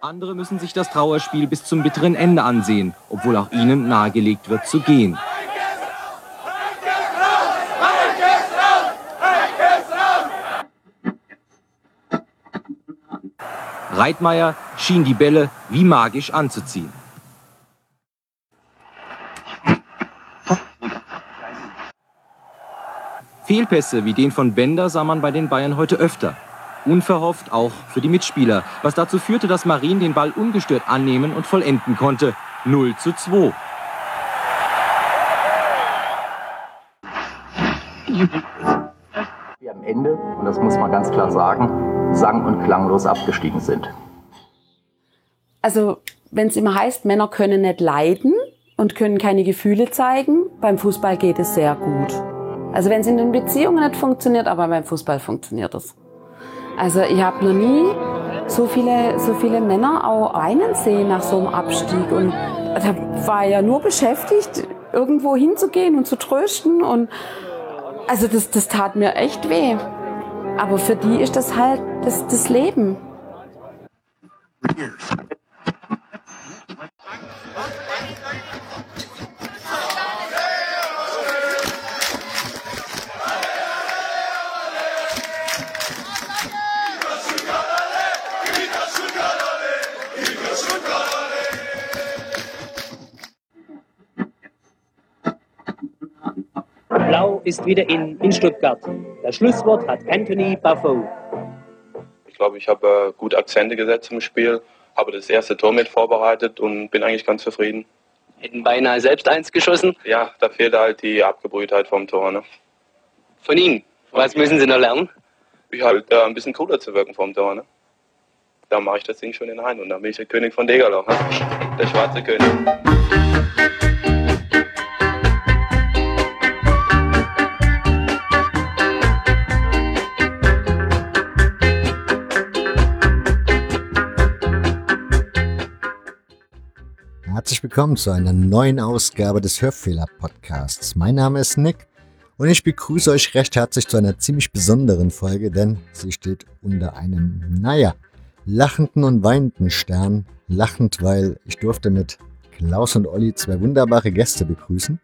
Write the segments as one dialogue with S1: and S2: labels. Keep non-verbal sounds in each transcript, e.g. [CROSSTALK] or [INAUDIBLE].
S1: Andere müssen sich das Trauerspiel bis zum bitteren Ende ansehen, obwohl auch ihnen nahegelegt wird zu gehen. Reitmeier schien die Bälle wie magisch anzuziehen. Fehlpässe wie den von Bender sah man bei den Bayern heute öfter. Unverhofft auch für die Mitspieler, was dazu führte, dass Marin den Ball ungestört annehmen und vollenden konnte. 0 zu 2.
S2: Wir am Ende, und das muss man ganz klar sagen, sang- und klanglos abgestiegen sind.
S3: Also, wenn es immer heißt, Männer können nicht leiden und können keine Gefühle zeigen, beim Fußball geht es sehr gut. Also wenn es in den Beziehungen nicht funktioniert, aber beim Fußball funktioniert es. Also ich habe noch nie so viele, so viele Männer auch weinen sehen nach so einem Abstieg. Und da war ja nur beschäftigt, irgendwo hinzugehen und zu trösten. Und also das, das tat mir echt weh. Aber für die ist das halt das, das Leben.
S4: Ist wieder in, in Stuttgart. Das Schlusswort hat Anthony Buffo.
S5: Ich glaube, ich habe äh, gut Akzente gesetzt im Spiel, habe das erste Tor mit vorbereitet und bin eigentlich ganz zufrieden.
S4: Hätten beinahe selbst eins geschossen.
S5: Ja, da fehlt halt die Abgebrühtheit vom Tor. Ne?
S4: Von Ihnen. Was müssen Sie noch lernen?
S5: Ich halt äh, ein bisschen cooler zu wirken vom Tor. Ne? Da mache ich das Ding schon in Hein und dann bin ich der König von Degerloch. Ne? Der schwarze König.
S6: Herzlich willkommen zu einer neuen Ausgabe des Hörfehler-Podcasts. Mein Name ist Nick und ich begrüße euch recht herzlich zu einer ziemlich besonderen Folge, denn sie steht unter einem, naja, lachenden und weinenden Stern. Lachend, weil ich durfte mit Klaus und Olli zwei wunderbare Gäste begrüßen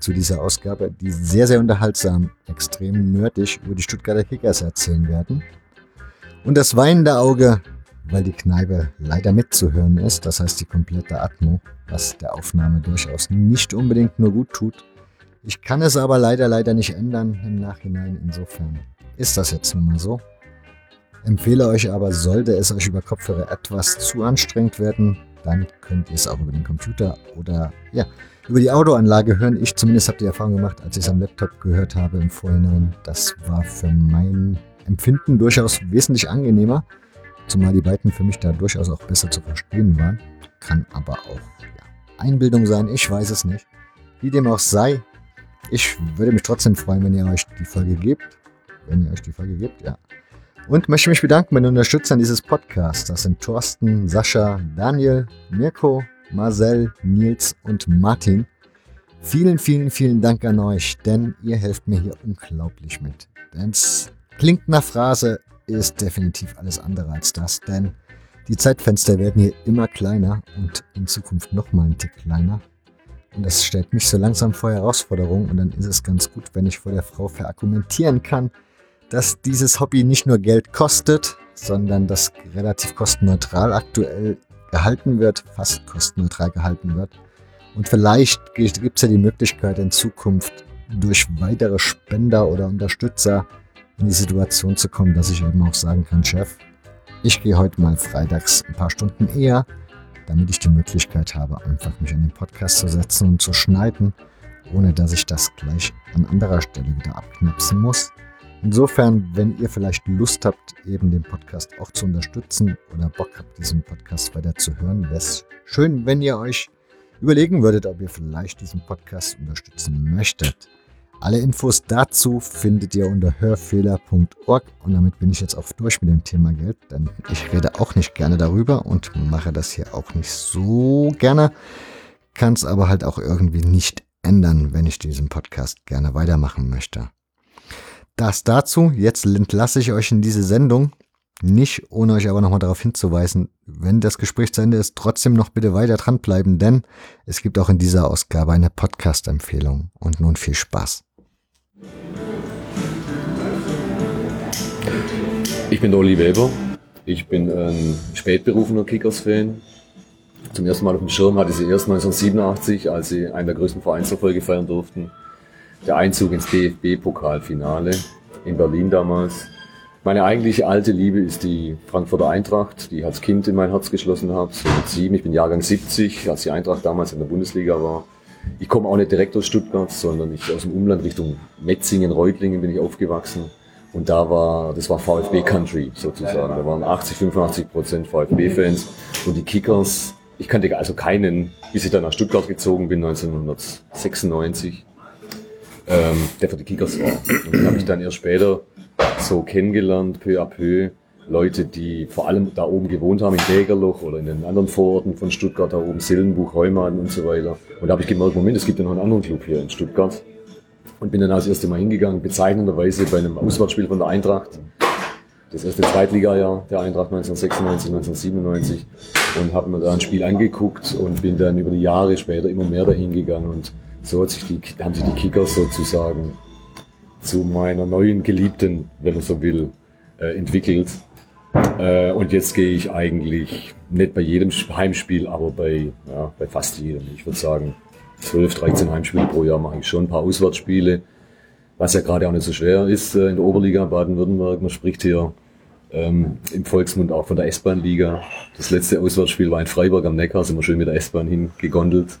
S6: zu dieser Ausgabe, die sehr, sehr unterhaltsam, extrem nerdig über die Stuttgarter Kickers erzählen werden. Und das weinende Auge, weil die Kneipe leider mitzuhören ist, das heißt die komplette Atmo, was der Aufnahme durchaus nicht unbedingt nur gut tut. Ich kann es aber leider, leider nicht ändern im Nachhinein. Insofern ist das jetzt nun mal so. Empfehle euch aber, sollte es euch über Kopfhörer etwas zu anstrengend werden, dann könnt ihr es auch über den Computer oder ja, über die Audioanlage hören. Ich zumindest habe die Erfahrung gemacht, als ich es am Laptop gehört habe im Vorhinein. Das war für mein Empfinden durchaus wesentlich angenehmer, zumal die beiden für mich da durchaus auch besser zu verstehen waren. Kann aber auch ja, Einbildung sein, ich weiß es nicht. Wie dem auch sei, ich würde mich trotzdem freuen, wenn ihr euch die Folge gebt. Wenn ihr euch die Folge gebt, ja. Und möchte mich bedanken bei den Unterstützern dieses Podcasts. Das sind Thorsten, Sascha, Daniel, Mirko, Marcel, Nils und Martin. Vielen, vielen, vielen Dank an euch, denn ihr helft mir hier unglaublich mit. Denn es klingt nach Phrase, ist definitiv alles andere als das, denn die Zeitfenster werden hier immer kleiner und in Zukunft nochmal ein Tick kleiner. Und das stellt mich so langsam vor Herausforderungen und dann ist es ganz gut, wenn ich vor der Frau verargumentieren kann, dass dieses Hobby nicht nur Geld kostet, sondern das relativ kostenneutral aktuell gehalten wird, fast kostenneutral gehalten wird. Und vielleicht gibt es ja die Möglichkeit in Zukunft durch weitere Spender oder Unterstützer in die Situation zu kommen, dass ich eben auch sagen kann, Chef, ich gehe heute mal freitags ein paar Stunden eher, damit ich die Möglichkeit habe, einfach mich an den Podcast zu setzen und zu schneiden, ohne dass ich das gleich an anderer Stelle wieder abknipsen muss. Insofern, wenn ihr vielleicht Lust habt, eben den Podcast auch zu unterstützen oder Bock habt, diesen Podcast weiter zu hören, wäre es schön, wenn ihr euch überlegen würdet, ob ihr vielleicht diesen Podcast unterstützen möchtet. Alle Infos dazu findet ihr unter hörfehler.org und damit bin ich jetzt auch durch mit dem Thema Geld, denn ich rede auch nicht gerne darüber und mache das hier auch nicht so gerne, kann es aber halt auch irgendwie nicht ändern, wenn ich diesen Podcast gerne weitermachen möchte. Das dazu, jetzt entlasse ich euch in diese Sendung Nicht ohne euch aber nochmal darauf hinzuweisen, wenn das Gespräch zu Ende ist, trotzdem noch bitte weiter dranbleiben, denn es gibt auch in dieser Ausgabe eine Podcast-Empfehlung. Und nun viel Spaß.
S7: Ich bin Olli Weber. Ich bin ein spätberufener Kickers-Fan. Zum ersten Mal auf dem Schirm hatte ich sie erst 1987, als sie einen der größten Vereinserfolge feiern durften. Der Einzug ins DFB-Pokalfinale in Berlin damals. Meine eigentliche alte Liebe ist die Frankfurter Eintracht, die ich als Kind in mein Herz geschlossen habe. So mit sieben, ich bin Jahrgang 70, als die Eintracht damals in der Bundesliga war. Ich komme auch nicht direkt aus Stuttgart, sondern ich aus dem Umland Richtung Metzingen, Reutlingen bin ich aufgewachsen. Und da war, das war VfB Country sozusagen. Da waren 80, 85 Prozent VfB-Fans. Und die Kickers, ich kannte also keinen, bis ich dann nach Stuttgart gezogen bin, 1996, ähm, der für die Kickers war. Und dann habe ich dann erst später so kennengelernt, peu à peu, Leute, die vor allem da oben gewohnt haben, in Degerloch oder in den anderen Vororten von Stuttgart, da oben Sillenbuch, Heumann und so weiter. Und da habe ich gemerkt, Moment, es gibt ja noch einen anderen Club hier in Stuttgart. Und bin dann als erste Mal hingegangen, bezeichnenderweise bei einem Auswärtsspiel von der Eintracht. Das erste Zweitligajahr der Eintracht 1996, 1997 und habe mir da ein Spiel angeguckt und bin dann über die Jahre später immer mehr dahin gegangen und so hat sich die, haben sich die Kickers sozusagen zu meiner neuen Geliebten, wenn man so will, äh, entwickelt. Äh, und jetzt gehe ich eigentlich nicht bei jedem Heimspiel, aber bei, ja, bei fast jedem. Ich würde sagen, 12, 13 Heimspiele pro Jahr mache ich schon ein paar Auswärtsspiele, was ja gerade auch nicht so schwer ist äh, in der Oberliga Baden-Württemberg. Man spricht hier ähm, im Volksmund auch von der S-Bahn-Liga. Das letzte Auswärtsspiel war in Freiburg am Neckar, sind wir schön mit der S-Bahn hingegondelt.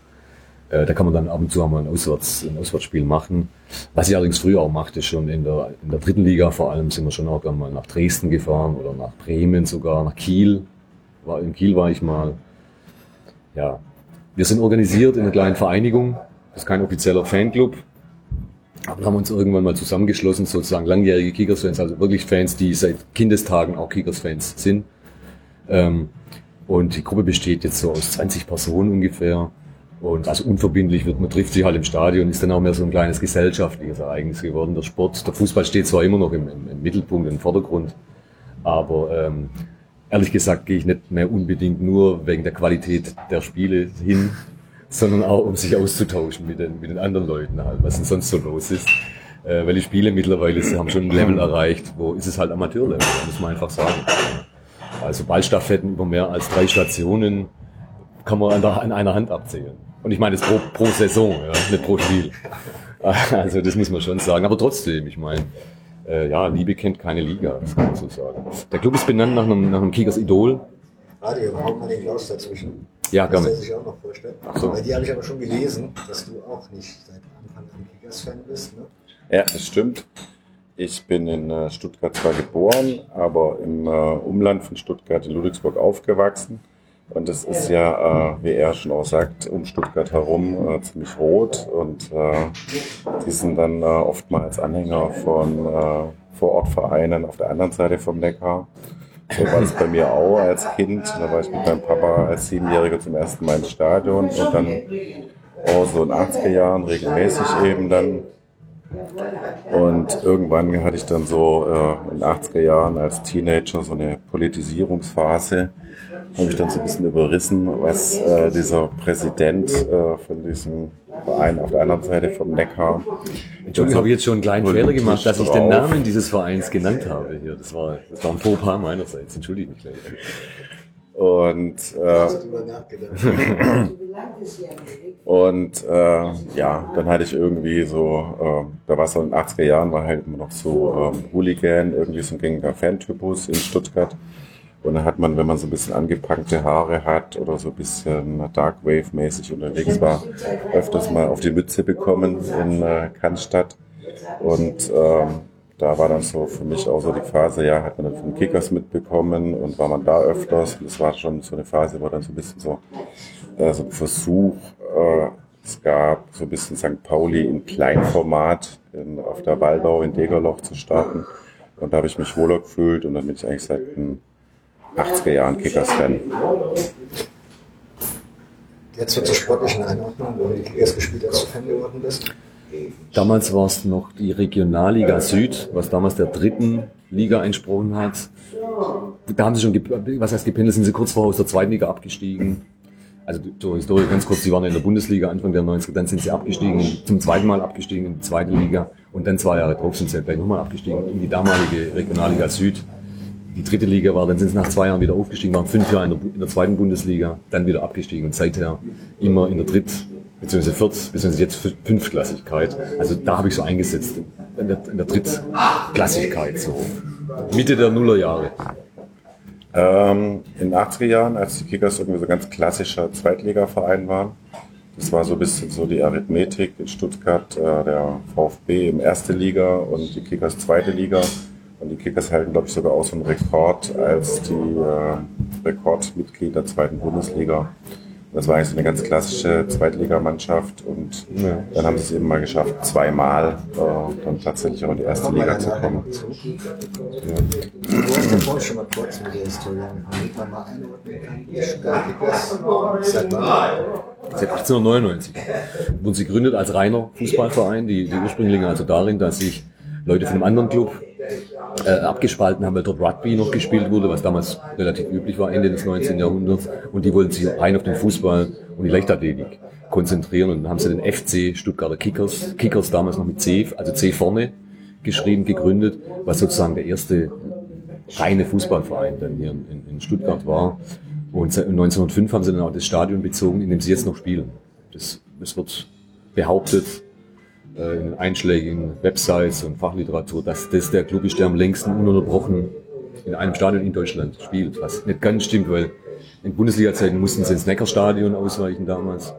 S7: Äh, da kann man dann ab und zu mal ein, Auswärts, ein Auswärtsspiel machen. Was ich allerdings früher auch machte, schon in der, in der dritten Liga vor allem, sind wir schon auch mal nach Dresden gefahren oder nach Bremen sogar, nach Kiel. War, in Kiel war ich mal. Ja, wir sind organisiert in einer kleinen Vereinigung. Das ist kein offizieller Fanclub. Aber haben uns irgendwann mal zusammengeschlossen, sozusagen langjährige Kickers-Fans, also wirklich Fans, die seit Kindestagen auch Kickers-Fans sind. Ähm, und die Gruppe besteht jetzt so aus 20 Personen ungefähr. Und also unverbindlich wird, man trifft sich halt im Stadion, ist dann auch mehr so ein kleines gesellschaftliches Ereignis geworden. Der Sport, der Fußball steht zwar immer noch im, im, im Mittelpunkt, im Vordergrund, aber ähm, ehrlich gesagt gehe ich nicht mehr unbedingt nur wegen der Qualität der Spiele hin, [LAUGHS] sondern auch um sich auszutauschen mit den, mit den anderen Leuten halt, was denn sonst so los ist. Äh, weil die Spiele mittlerweile sie haben schon ein Level erreicht, wo ist es halt Amateurlevel, muss man einfach sagen. Also Ballstaffetten über mehr als drei Stationen kann man an, der, an einer Hand abzählen. Und ich meine das pro, pro Saison, ja, nicht pro Spiel. Also das muss man schon sagen. Aber trotzdem, ich meine, äh, ja, Liebe kennt keine Liga, das kann man so sagen. Der Club ist benannt nach einem, nach einem Kickers Idol.
S6: Radio, hau mal den Klaus dazwischen.
S7: Ja, gerne.
S6: Das sich auch noch vorstellen.
S7: Ach so.
S6: Bei dir habe ich aber schon gelesen, dass du auch nicht seit Anfang an Kickers-Fan bist. Ne?
S8: Ja, das stimmt. Ich bin in äh, Stuttgart zwar geboren, aber im äh, Umland von Stuttgart in Ludwigsburg aufgewachsen. Und es ist ja, äh, wie er schon auch sagt, um Stuttgart herum äh, ziemlich rot. Und äh, die sind dann äh, oftmals Anhänger von äh, Vorortvereinen auf der anderen Seite vom Neckar. So war es bei mir auch als Kind. Da war ich mit meinem Papa als Siebenjähriger zum ersten Mal im Stadion und dann auch so in den 80er Jahren regelmäßig eben dann. Und irgendwann hatte ich dann so äh, in den 80er Jahren als Teenager so eine Politisierungsphase habe ich dann so ein bisschen überrissen, was äh, dieser Präsident äh, von diesem Verein auf der anderen Seite vom Neckar.
S7: Entschuldigung, habe ich jetzt schon einen kleinen Fehler gemacht, dass ich den Namen dieses Vereins genannt habe hier. Das war, das war ein Fauxpas meinerseits. Entschuldige mich gleich.
S8: Und, äh, [LAUGHS] und äh, ja, dann hatte ich irgendwie so, äh, da war es so in den 80er Jahren, war halt immer noch so ähm, Hooligan, irgendwie so ein gängiger Fantypus in Stuttgart. Und dann hat man, wenn man so ein bisschen angepackte Haare hat oder so ein bisschen Dark Wave-mäßig unterwegs war, öfters mal auf die Mütze bekommen in äh, Cannstatt. Und ähm, da war dann so für mich auch so die Phase, ja, hat man dann von Kickers mitbekommen und war man da öfters. Und das war schon so eine Phase, wo dann so ein bisschen so, äh, so ein Versuch, äh, es gab so ein bisschen St. Pauli in Kleinformat in, auf der Waldau in Degerloch zu starten. Und da habe ich mich wohler gefühlt und dann bin ich eigentlich seit ein 80er Jahren Kickers-Fan.
S6: Jetzt wird zur sportlichen Einordnung, wo du die Kickers gespielt als du Fan geworden bist.
S7: Damals war es noch die Regionalliga Süd, was damals der dritten Liga entsprochen hat. da haben sie schon, was heißt gependelt, sind sie kurz vorher aus der zweiten Liga abgestiegen. Also zur Historie ganz kurz, sie waren in der Bundesliga Anfang der 90er, dann sind sie abgestiegen, zum zweiten Mal abgestiegen in die zweite Liga und dann zwei Jahre drauf sind sie gleich nochmal abgestiegen in die damalige Regionalliga Süd. Die dritte Liga war, dann sind sie nach zwei Jahren wieder aufgestiegen, waren fünf Jahre in der, in der zweiten Bundesliga, dann wieder abgestiegen und seither immer in der Dritt- bzw. Viert- bzw. jetzt Fünftklassigkeit. Also da habe ich so eingesetzt, in der, in der Drittklassigkeit, so Mitte der Nullerjahre.
S8: Ähm, in den 80er Jahren, als die Kickers irgendwie so ganz klassischer Zweitligaverein waren, das war so ein bisschen so die Arithmetik in Stuttgart, äh, der VfB im erste Liga und die Kickers zweite Liga. Und die Kickers halten, glaube ich, sogar aus dem Rekord als die äh, Rekordmitglied der zweiten Bundesliga. Das war eigentlich so eine ganz klassische Zweitligamannschaft und dann haben sie es eben mal geschafft, zweimal äh, dann tatsächlich auch in die erste Liga zu kommen.
S6: Ja seit?
S7: Seit 1899 wurden sie gegründet als reiner Fußballverein. Die, die Ursprünge liegen also darin, dass sich Leute von einem anderen Club äh, abgespalten haben, weil dort Rugby noch gespielt wurde, was damals relativ üblich war, Ende des 19. Jahrhunderts. Und die wollten sich rein auf den Fußball und die Leichtathletik konzentrieren. Und dann haben sie den FC Stuttgarter Kickers, Kickers damals noch mit C, also C vorne geschrieben, gegründet, was sozusagen der erste reine Fußballverein dann hier in, in Stuttgart war. Und seit 1905 haben sie dann auch das Stadion bezogen, in dem sie jetzt noch spielen. Das, das wird behauptet in den einschlägigen Websites und Fachliteratur, dass das der Club ist, der am längsten ununterbrochen in einem Stadion in Deutschland spielt. Was nicht ganz stimmt, weil in Bundesliga-Zeiten mussten sie ins Neckarstadion ausweichen damals.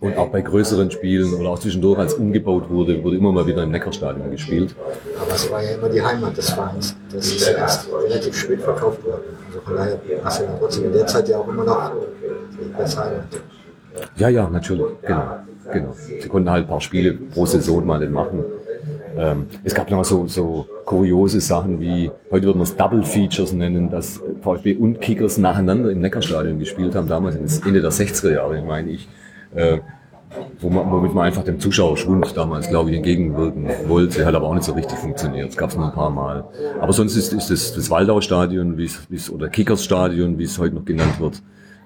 S7: Und auch bei größeren Spielen oder auch zwischendurch, als umgebaut wurde, wurde immer mal wieder im Neckarstadion gespielt.
S6: Aber es war ja immer die Heimat des Vereins. Das ist ja erst relativ spät verkauft worden. Also von daher hast du ja trotzdem in der Zeit ja auch immer noch das Heimat.
S7: Ja, ja, natürlich, genau. Genau. Sie konnten halt ein paar Spiele pro Saison mal nicht machen. Ähm, es gab noch so, so kuriose Sachen wie, heute würden wir es Double Features nennen, dass VfB und Kickers nacheinander im Neckarstadion gespielt haben, damals Ende der 60er Jahre, meine ich. Äh, womit man einfach dem Zuschauerschwund damals, glaube ich, entgegenwirken wollte, hat aber auch nicht so richtig funktioniert. Es gab es nur ein paar Mal. Aber sonst ist, ist das, das Waldau-Stadion, wie es, wie es, oder Kickers-Stadion, wie es heute noch genannt wird,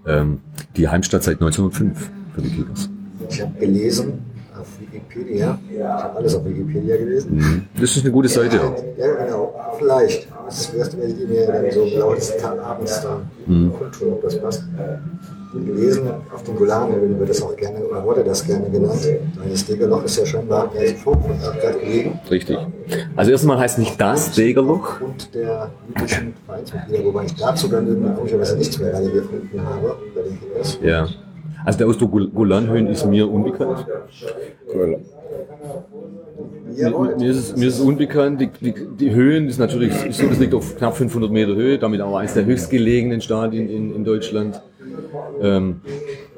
S7: ähm, die Heimstatt seit 1905 für die Kickers.
S6: Ich habe gelesen auf Wikipedia, ich habe alles auf Wikipedia gelesen.
S7: Mhm. Das ist eine gute Seite.
S6: Ja, genau. Vielleicht. Das wirst du mir dann so des Tag- abends dann
S7: Mhm.
S6: kundtun, ob das passt. Gelesen, auf den Golanhöhen wird das auch gerne, oder wurde das gerne genannt. Das Degerloch ist ja scheinbar vor von Stuttgart gelegen.
S7: Richtig. Also erstmal heißt nicht das Degerloch.
S6: Und der jüdischen Vereinsmitglieder, wobei ich dazu dann irgendwie komischerweise nichts mehr gerade gefunden habe bei den.
S7: Ja. Also der Ausdruck Gol- Golanhöhen ist mir unbekannt.
S8: Cool.
S7: Mir ist, es, mir ist es unbekannt. Die, die, die Höhen ist natürlich ist so, das liegt auf knapp 500 Meter Höhe, damit auch eines der höchstgelegenen Stadien in, in Deutschland. Ähm,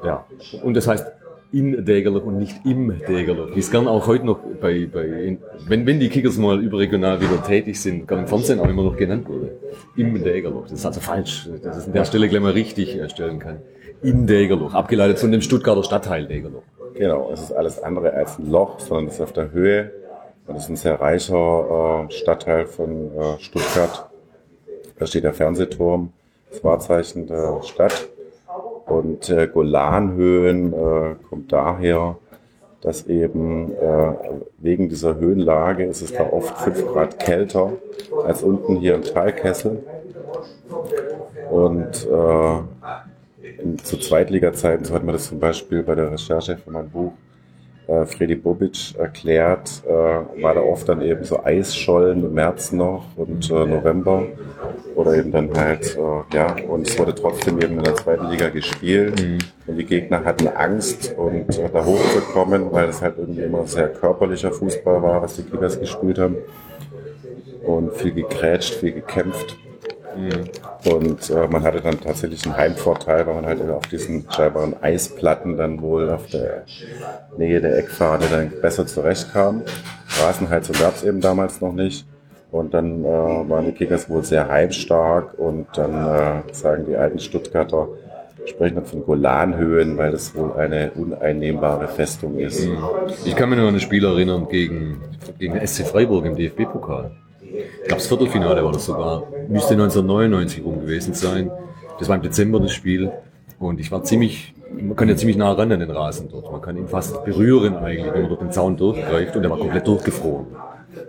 S7: ja. Und das heißt in Dägerloch und nicht im Dägerloch. Wie es gern auch heute noch bei, bei wenn, wenn die Kickers mal überregional wieder tätig sind, gern im Fernsehen auch immer noch genannt wurde. Im Dägerloch. Das ist also falsch, dass es an der Stelle gleich mal richtig äh, stellen kann. In Dägerloch, abgeleitet von dem Stuttgarter Stadtteil Dägerloch.
S8: Genau, es ist alles andere als ein Loch, sondern es ist auf der Höhe. Und es ist ein sehr reicher äh, Stadtteil von äh, Stuttgart. Da steht der Fernsehturm, das Wahrzeichen der Stadt. Und äh, Golanhöhen kommt daher, dass eben wegen dieser Höhenlage ist es da oft 5 Grad kälter als unten hier im Talkessel. Und äh, in, zu Zweitliga-Zeiten, so hat man das zum Beispiel bei der Recherche für mein Buch äh, Freddy Bobic erklärt, äh, war da oft dann eben so Eisschollen im März noch und äh, November oder eben dann halt, äh, ja, und es wurde trotzdem eben in der zweiten Liga gespielt und die Gegner hatten Angst und äh, da hochzukommen, weil es halt irgendwie immer sehr körperlicher Fußball war, was die Kickers gespielt haben und viel gegrätscht, viel gekämpft. Und äh, man hatte dann tatsächlich einen Heimvorteil, weil man halt auf diesen scheinbaren Eisplatten dann wohl auf der Nähe der Eckfahne dann besser zurechtkam. Rasenheizung gab es eben damals noch nicht. Und dann äh, waren die Kickers wohl sehr heimstark und dann äh, sagen die alten Stuttgarter, sprechen dann von Golanhöhen, weil das wohl eine uneinnehmbare Festung ist.
S7: Ich kann mich nur an ein Spiel erinnern gegen, gegen SC Freiburg im DFB-Pokal. Ich glaube das Viertelfinale war das sogar, müsste 1999 rum gewesen sein. Das war im Dezember das Spiel und ich war ziemlich, man kann ja ziemlich nah ran an den Rasen dort. Man kann ihn fast berühren eigentlich, wenn man dort den Zaun durchgreift und der war komplett durchgefroren.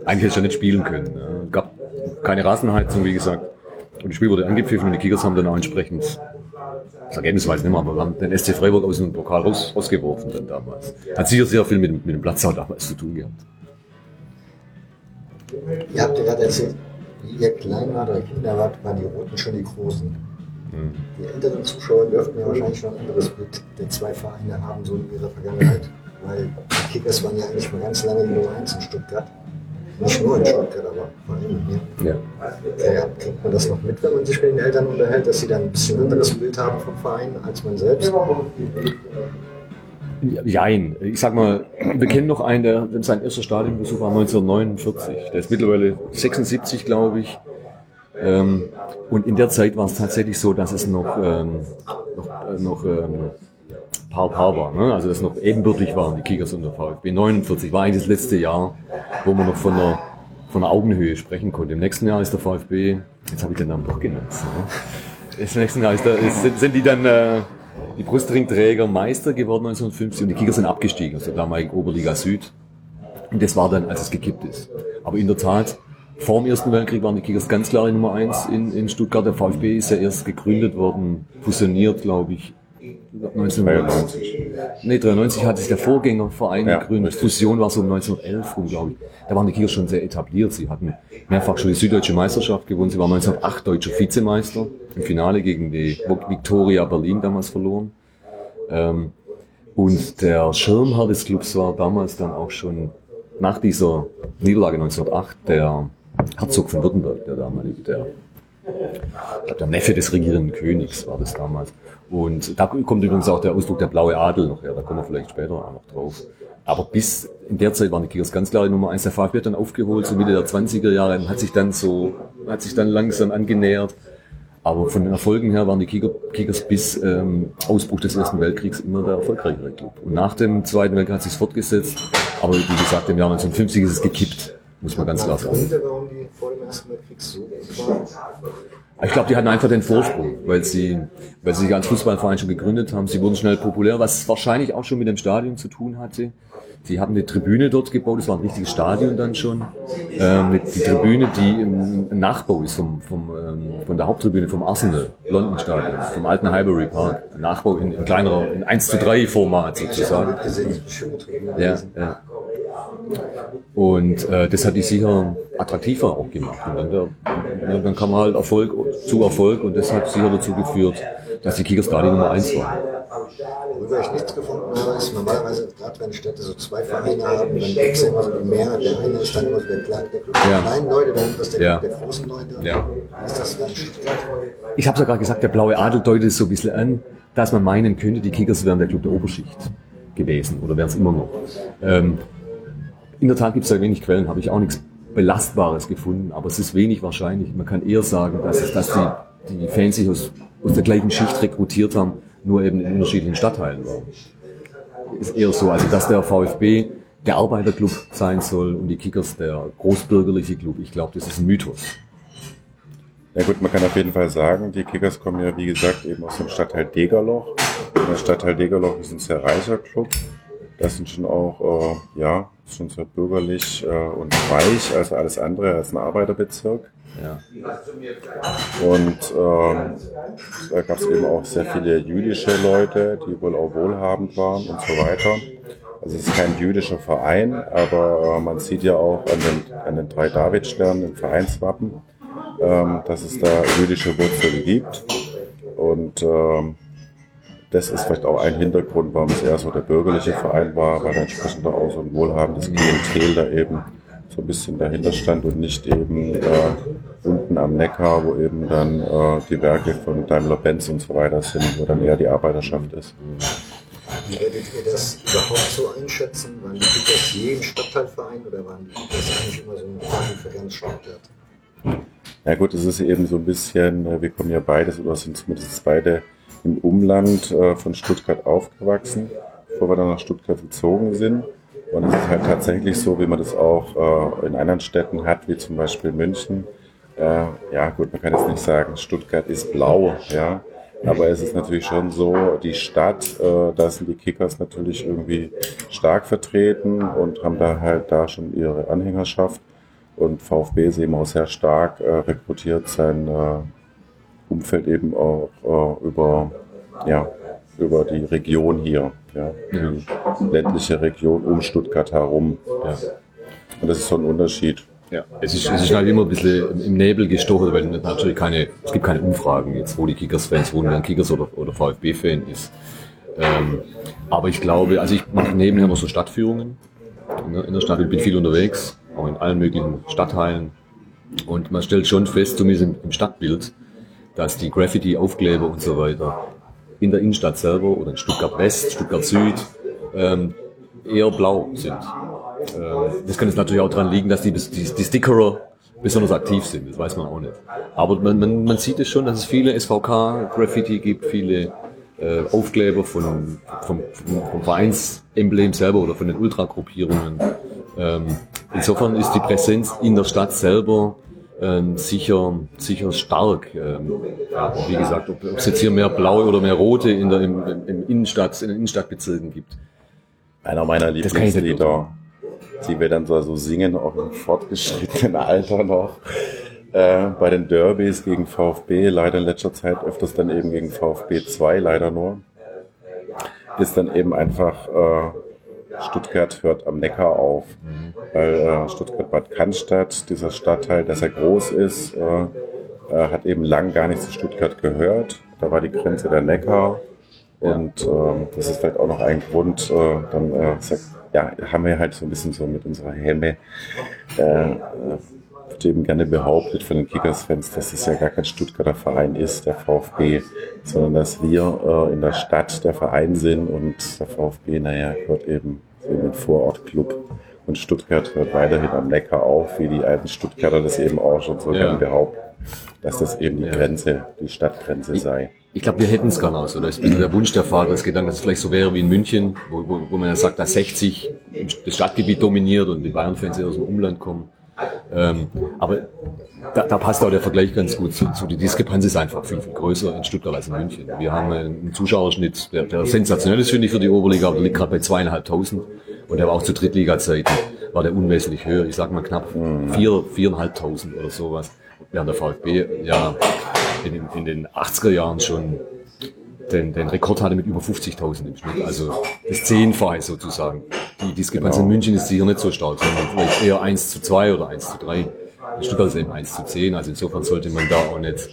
S7: Eigentlich hätte ich ja nicht spielen können. Es gab keine Rasenheizung, wie gesagt. Und das Spiel wurde angepfiffen und die Kickers haben dann auch entsprechend das Ergebnis weiß ich nicht mehr, aber wir haben den SC Freiburg aus dem Pokal raus, rausgeworfen dann damals. Hat sicher sehr viel mit, mit dem Platzau damals zu tun gehabt.
S6: Ihr habt ja gerade erzählt, wie ihr klein wart oder Kinder wart, waren die Roten schon die Großen. Mhm. Die älteren Zuschauer dürften ja wahrscheinlich schon ein anderes Bild der zwei Vereine haben, so in ihrer Vergangenheit. Weil die Kickers waren ja eigentlich mal ganz lange Nummer 1 in Stuttgart. Nicht nur in Stuttgart, aber vor allem hier. Ja. ja. Kriegt man das noch mit, wenn man sich mit den Eltern unterhält, dass sie dann ein bisschen anderes Bild haben vom Verein als man selbst?
S7: Jein. Ich sag mal, wir kennen noch einen, der sein erster Stadionbesuch war 1949. Der ist mittlerweile 76, glaube ich. Ähm, und in der Zeit war es tatsächlich so, dass es noch, ähm, noch, äh, noch ähm, Paar Paar war. Ne? Also dass noch ebenbürtig waren, die Kickers und der VfB. 49 war eigentlich das letzte Jahr, wo man noch von der, von der Augenhöhe sprechen konnte. Im nächsten Jahr ist der VfB, jetzt habe ich den Namen doch genannt. Ne? Im nächsten Jahr ist der, ist, sind, sind die dann äh, die Brustringträger Meister geworden 1950 und die Kickers sind abgestiegen aus der damaligen Oberliga Süd. Und das war dann, als es gekippt ist. Aber in der Tat, vor dem Ersten Weltkrieg waren die Kickers ganz klar die Nummer eins in, in Stuttgart. Der VfB ist ja erst gegründet worden, fusioniert, glaube ich, 1993. Nee, 93 hatte sich der Vorgängerverein ja, gegründet. Richtig. Fusion war so um 1911 rum, glaube ich. Da waren die Kickers schon sehr etabliert. Sie hatten mehrfach schon die Süddeutsche Meisterschaft gewonnen. Sie waren 1908 deutscher Vizemeister. Im Finale gegen die Victoria Berlin damals verloren. Ähm, und der Schirmherr des Clubs war damals dann auch schon nach dieser Niederlage 1908 der Herzog von Württemberg, der damalige, der, der Neffe des regierenden Königs war das damals. Und da kommt übrigens auch der Ausdruck der blaue Adel noch her, da kommen wir vielleicht später auch noch drauf. Aber bis in der Zeit waren die Kickers ganz klar die Nummer eins. Der VfB hat dann aufgeholt, so Mitte der 20er Jahre, hat sich dann so, hat sich dann langsam angenähert. Aber von den Erfolgen her waren die Kickers bis ähm, Ausbruch des Ersten Weltkriegs immer der erfolgreichere Club. Und nach dem Zweiten Weltkrieg hat sich fortgesetzt. Aber wie gesagt, im Jahr 1950 ist es gekippt, muss man ganz klar sagen. Ich glaube, die hatten einfach den Vorsprung, weil sie, weil sie sich als Fußballverein schon gegründet haben. Sie wurden schnell populär, was wahrscheinlich auch schon mit dem Stadion zu tun hatte. Sie haben eine Tribüne dort gebaut, das war ein richtiges Stadion dann schon. Ähm, mit die Tribüne, die im, Nachbau ist vom, vom, ähm, von der Haupttribüne vom Arsenal, London Stadion, vom alten Highbury Park. Nachbau in, in kleinerer, in 1 zu 3 Format sozusagen. Ja, ja. Und äh, das hat die sicher attraktiver auch gemacht. Und dann, ja, dann kam halt Erfolg zu Erfolg und das hat sicher dazu geführt, dass die Kickers gerade Nummer eins waren.
S6: Worüber ich nichts gefunden habe, ist normalerweise, gerade wenn Städte so zwei Vereine haben, dann gibt es immer so die Mehrheit. Der eine ist dann immer so der, Club der ja. kleinen Leute, dann ist der ja. der großen Leute. Ja. Ist das dann Stuttgart?
S7: Ich habe es ja gerade gesagt, der blaue Adel deutet es so ein bisschen an, dass man meinen könnte, die Kickers wären der Club der Oberschicht gewesen oder wären es immer noch. Ähm, in der Tat gibt es da wenig Quellen, habe ich auch nichts Belastbares gefunden, aber es ist wenig wahrscheinlich. Man kann eher sagen, dass, dass die, die Fans sich aus, aus der gleichen Schicht rekrutiert haben, nur eben in unterschiedlichen Stadtteilen waren. Ist eher so, also dass der VfB der Arbeiterclub sein soll und die Kickers der großbürgerliche Club. Ich glaube, das ist ein Mythos.
S8: Ja gut, man kann auf jeden Fall sagen, die Kickers kommen ja wie gesagt eben aus dem Stadtteil Degerloch. Und der Stadtteil Degerloch ist ein sehr reicher Club. Das sind schon auch, äh, ja, schon sehr bürgerlich äh, und reich, also alles andere als ein Arbeiterbezirk. Ja. Und ähm, da gab es eben auch sehr viele jüdische Leute, die wohl auch wohlhabend waren und so weiter. Also es ist kein jüdischer Verein, aber äh, man sieht ja auch an den, an den drei Davidsternen im Vereinswappen, ähm, dass es da jüdische Wurzeln gibt. Und ähm, das ist vielleicht auch ein Hintergrund, warum es eher so der bürgerliche Verein war, weil entsprechend da auch so ein wohlhabendes Klientel da eben so ein bisschen dahinter stand und nicht eben äh, unten am Neckar, wo eben dann äh, die Werke von Daimler-Benz und so weiter sind, wo dann eher die Arbeiterschaft ist.
S6: Wie werdet ihr das überhaupt so einschätzen? Waren die Kickers je im Stadtteilverein oder waren die Kickers eigentlich immer so ein Verein für ganz Stuttgart?
S8: Ja gut, es ist eben so ein bisschen, äh, wir kommen ja beides oder sind zumindest beide im Umland äh, von Stuttgart aufgewachsen, bevor wir dann nach Stuttgart gezogen sind. Und es ist halt tatsächlich so, wie man das auch äh, in anderen Städten hat, wie zum Beispiel München. Äh, ja, gut, man kann jetzt nicht sagen, Stuttgart ist blau, ja. Aber es ist natürlich schon so, die Stadt, äh, da sind die Kickers natürlich irgendwie stark vertreten und haben da halt da schon ihre Anhängerschaft. Und VfB ist eben auch sehr stark äh, rekrutiert sein äh, Umfeld eben auch äh, über, ja, über die Region hier, ja, die ländliche Region um Stuttgart herum. Ja. Und das ist so ein Unterschied.
S7: Ja, es ist, es ist halt immer ein bisschen im Nebel gestochen, weil natürlich keine, es gibt keine Umfragen jetzt, wo die Kickers-Fans wohnen, wer ein Kickers- oder, oder VfB-Fan ist. Ähm, aber ich glaube, also ich mache nebenher noch so Stadtführungen in der, in der Stadt, ich bin viel unterwegs, auch in allen möglichen Stadtteilen. Und man stellt schon fest, zumindest im Stadtbild, dass die Graffiti, Aufkleber und so weiter in der Innenstadt selber oder in Stuttgart West, Stuttgart Süd ähm, eher blau sind. Ähm, das kann jetzt natürlich auch daran liegen, dass die, die, die Stickerer besonders aktiv sind, das weiß man auch nicht. Aber man, man, man sieht es schon, dass es viele SVK-Graffiti gibt, viele äh, Aufkleber von, vom, vom Vereinsemblem selber oder von den Ultragruppierungen. Ähm, insofern ist die Präsenz in der Stadt selber ähm, sicher, sicher stark. Ähm, wie gesagt, ob es jetzt hier mehr blaue oder mehr rote in der, im, im Innenstadt, in den Innenstadtbezirken gibt.
S8: Einer meiner Lieblingslieder, die wir dann so, so singen, auch im fortgeschrittenen [LAUGHS] Alter noch, äh, bei den Derbys gegen VfB, leider in letzter Zeit öfters dann eben gegen VfB 2, leider nur, ist dann eben einfach äh, Stuttgart hört am Neckar auf. Mhm. Weil äh, Stuttgart-Bad Cannstatt, dieser Stadtteil, der sehr groß ist, äh, äh, hat eben lang gar nicht zu Stuttgart gehört. Da war die Grenze der Neckar. Und äh, das ist vielleicht auch noch ein Grund, äh, dann äh, ja, haben wir halt so ein bisschen so mit unserer Hemme äh, wird eben gerne behauptet von den Kickers-Fans, dass es ja gar kein Stuttgarter Verein ist, der VfB, sondern dass wir äh, in der Stadt der Verein sind und der VfB, naja, gehört eben ein Vorortclub. Und Stuttgart hört weiterhin am Neckar auf, wie die alten Stuttgarter das eben auch schon so ja. behaupten, dass das eben die ja. Grenze, die Stadtgrenze sei.
S7: Ich glaube, wir hätten es gar nicht. Das ist der Wunsch der Vater, das Gedanke, dass es vielleicht so wäre wie in München, wo, wo, wo man ja sagt, dass 60 das Stadtgebiet dominiert und die Bayern-Fans aus dem Umland kommen. Ähm, aber da, da, passt auch der Vergleich ganz gut zu. zu. Die Diskrepanz ist einfach viel, viel größer in Stuttgart als in München. Wir haben einen Zuschauerschnitt, der, der sensationell ist, finde ich, für die Oberliga, aber der liegt gerade bei zweieinhalbtausend. Und der war auch zu Drittliga-Zeiten, war der unwesentlich höher. Ich sag mal knapp vier, viereinhalbtausend oder sowas. Während der VfB ja in, in den 80er Jahren schon den, den Rekord hatte mit über 50.000 im Schnitt. Also das Zehnfache sozusagen. Die Diskrepanz genau. in München ist sicher nicht so stark, sondern vielleicht eher 1 zu 2 oder 1 zu 3. In Stuttgart ist eben 1 zu 10. Also insofern sollte man da auch nicht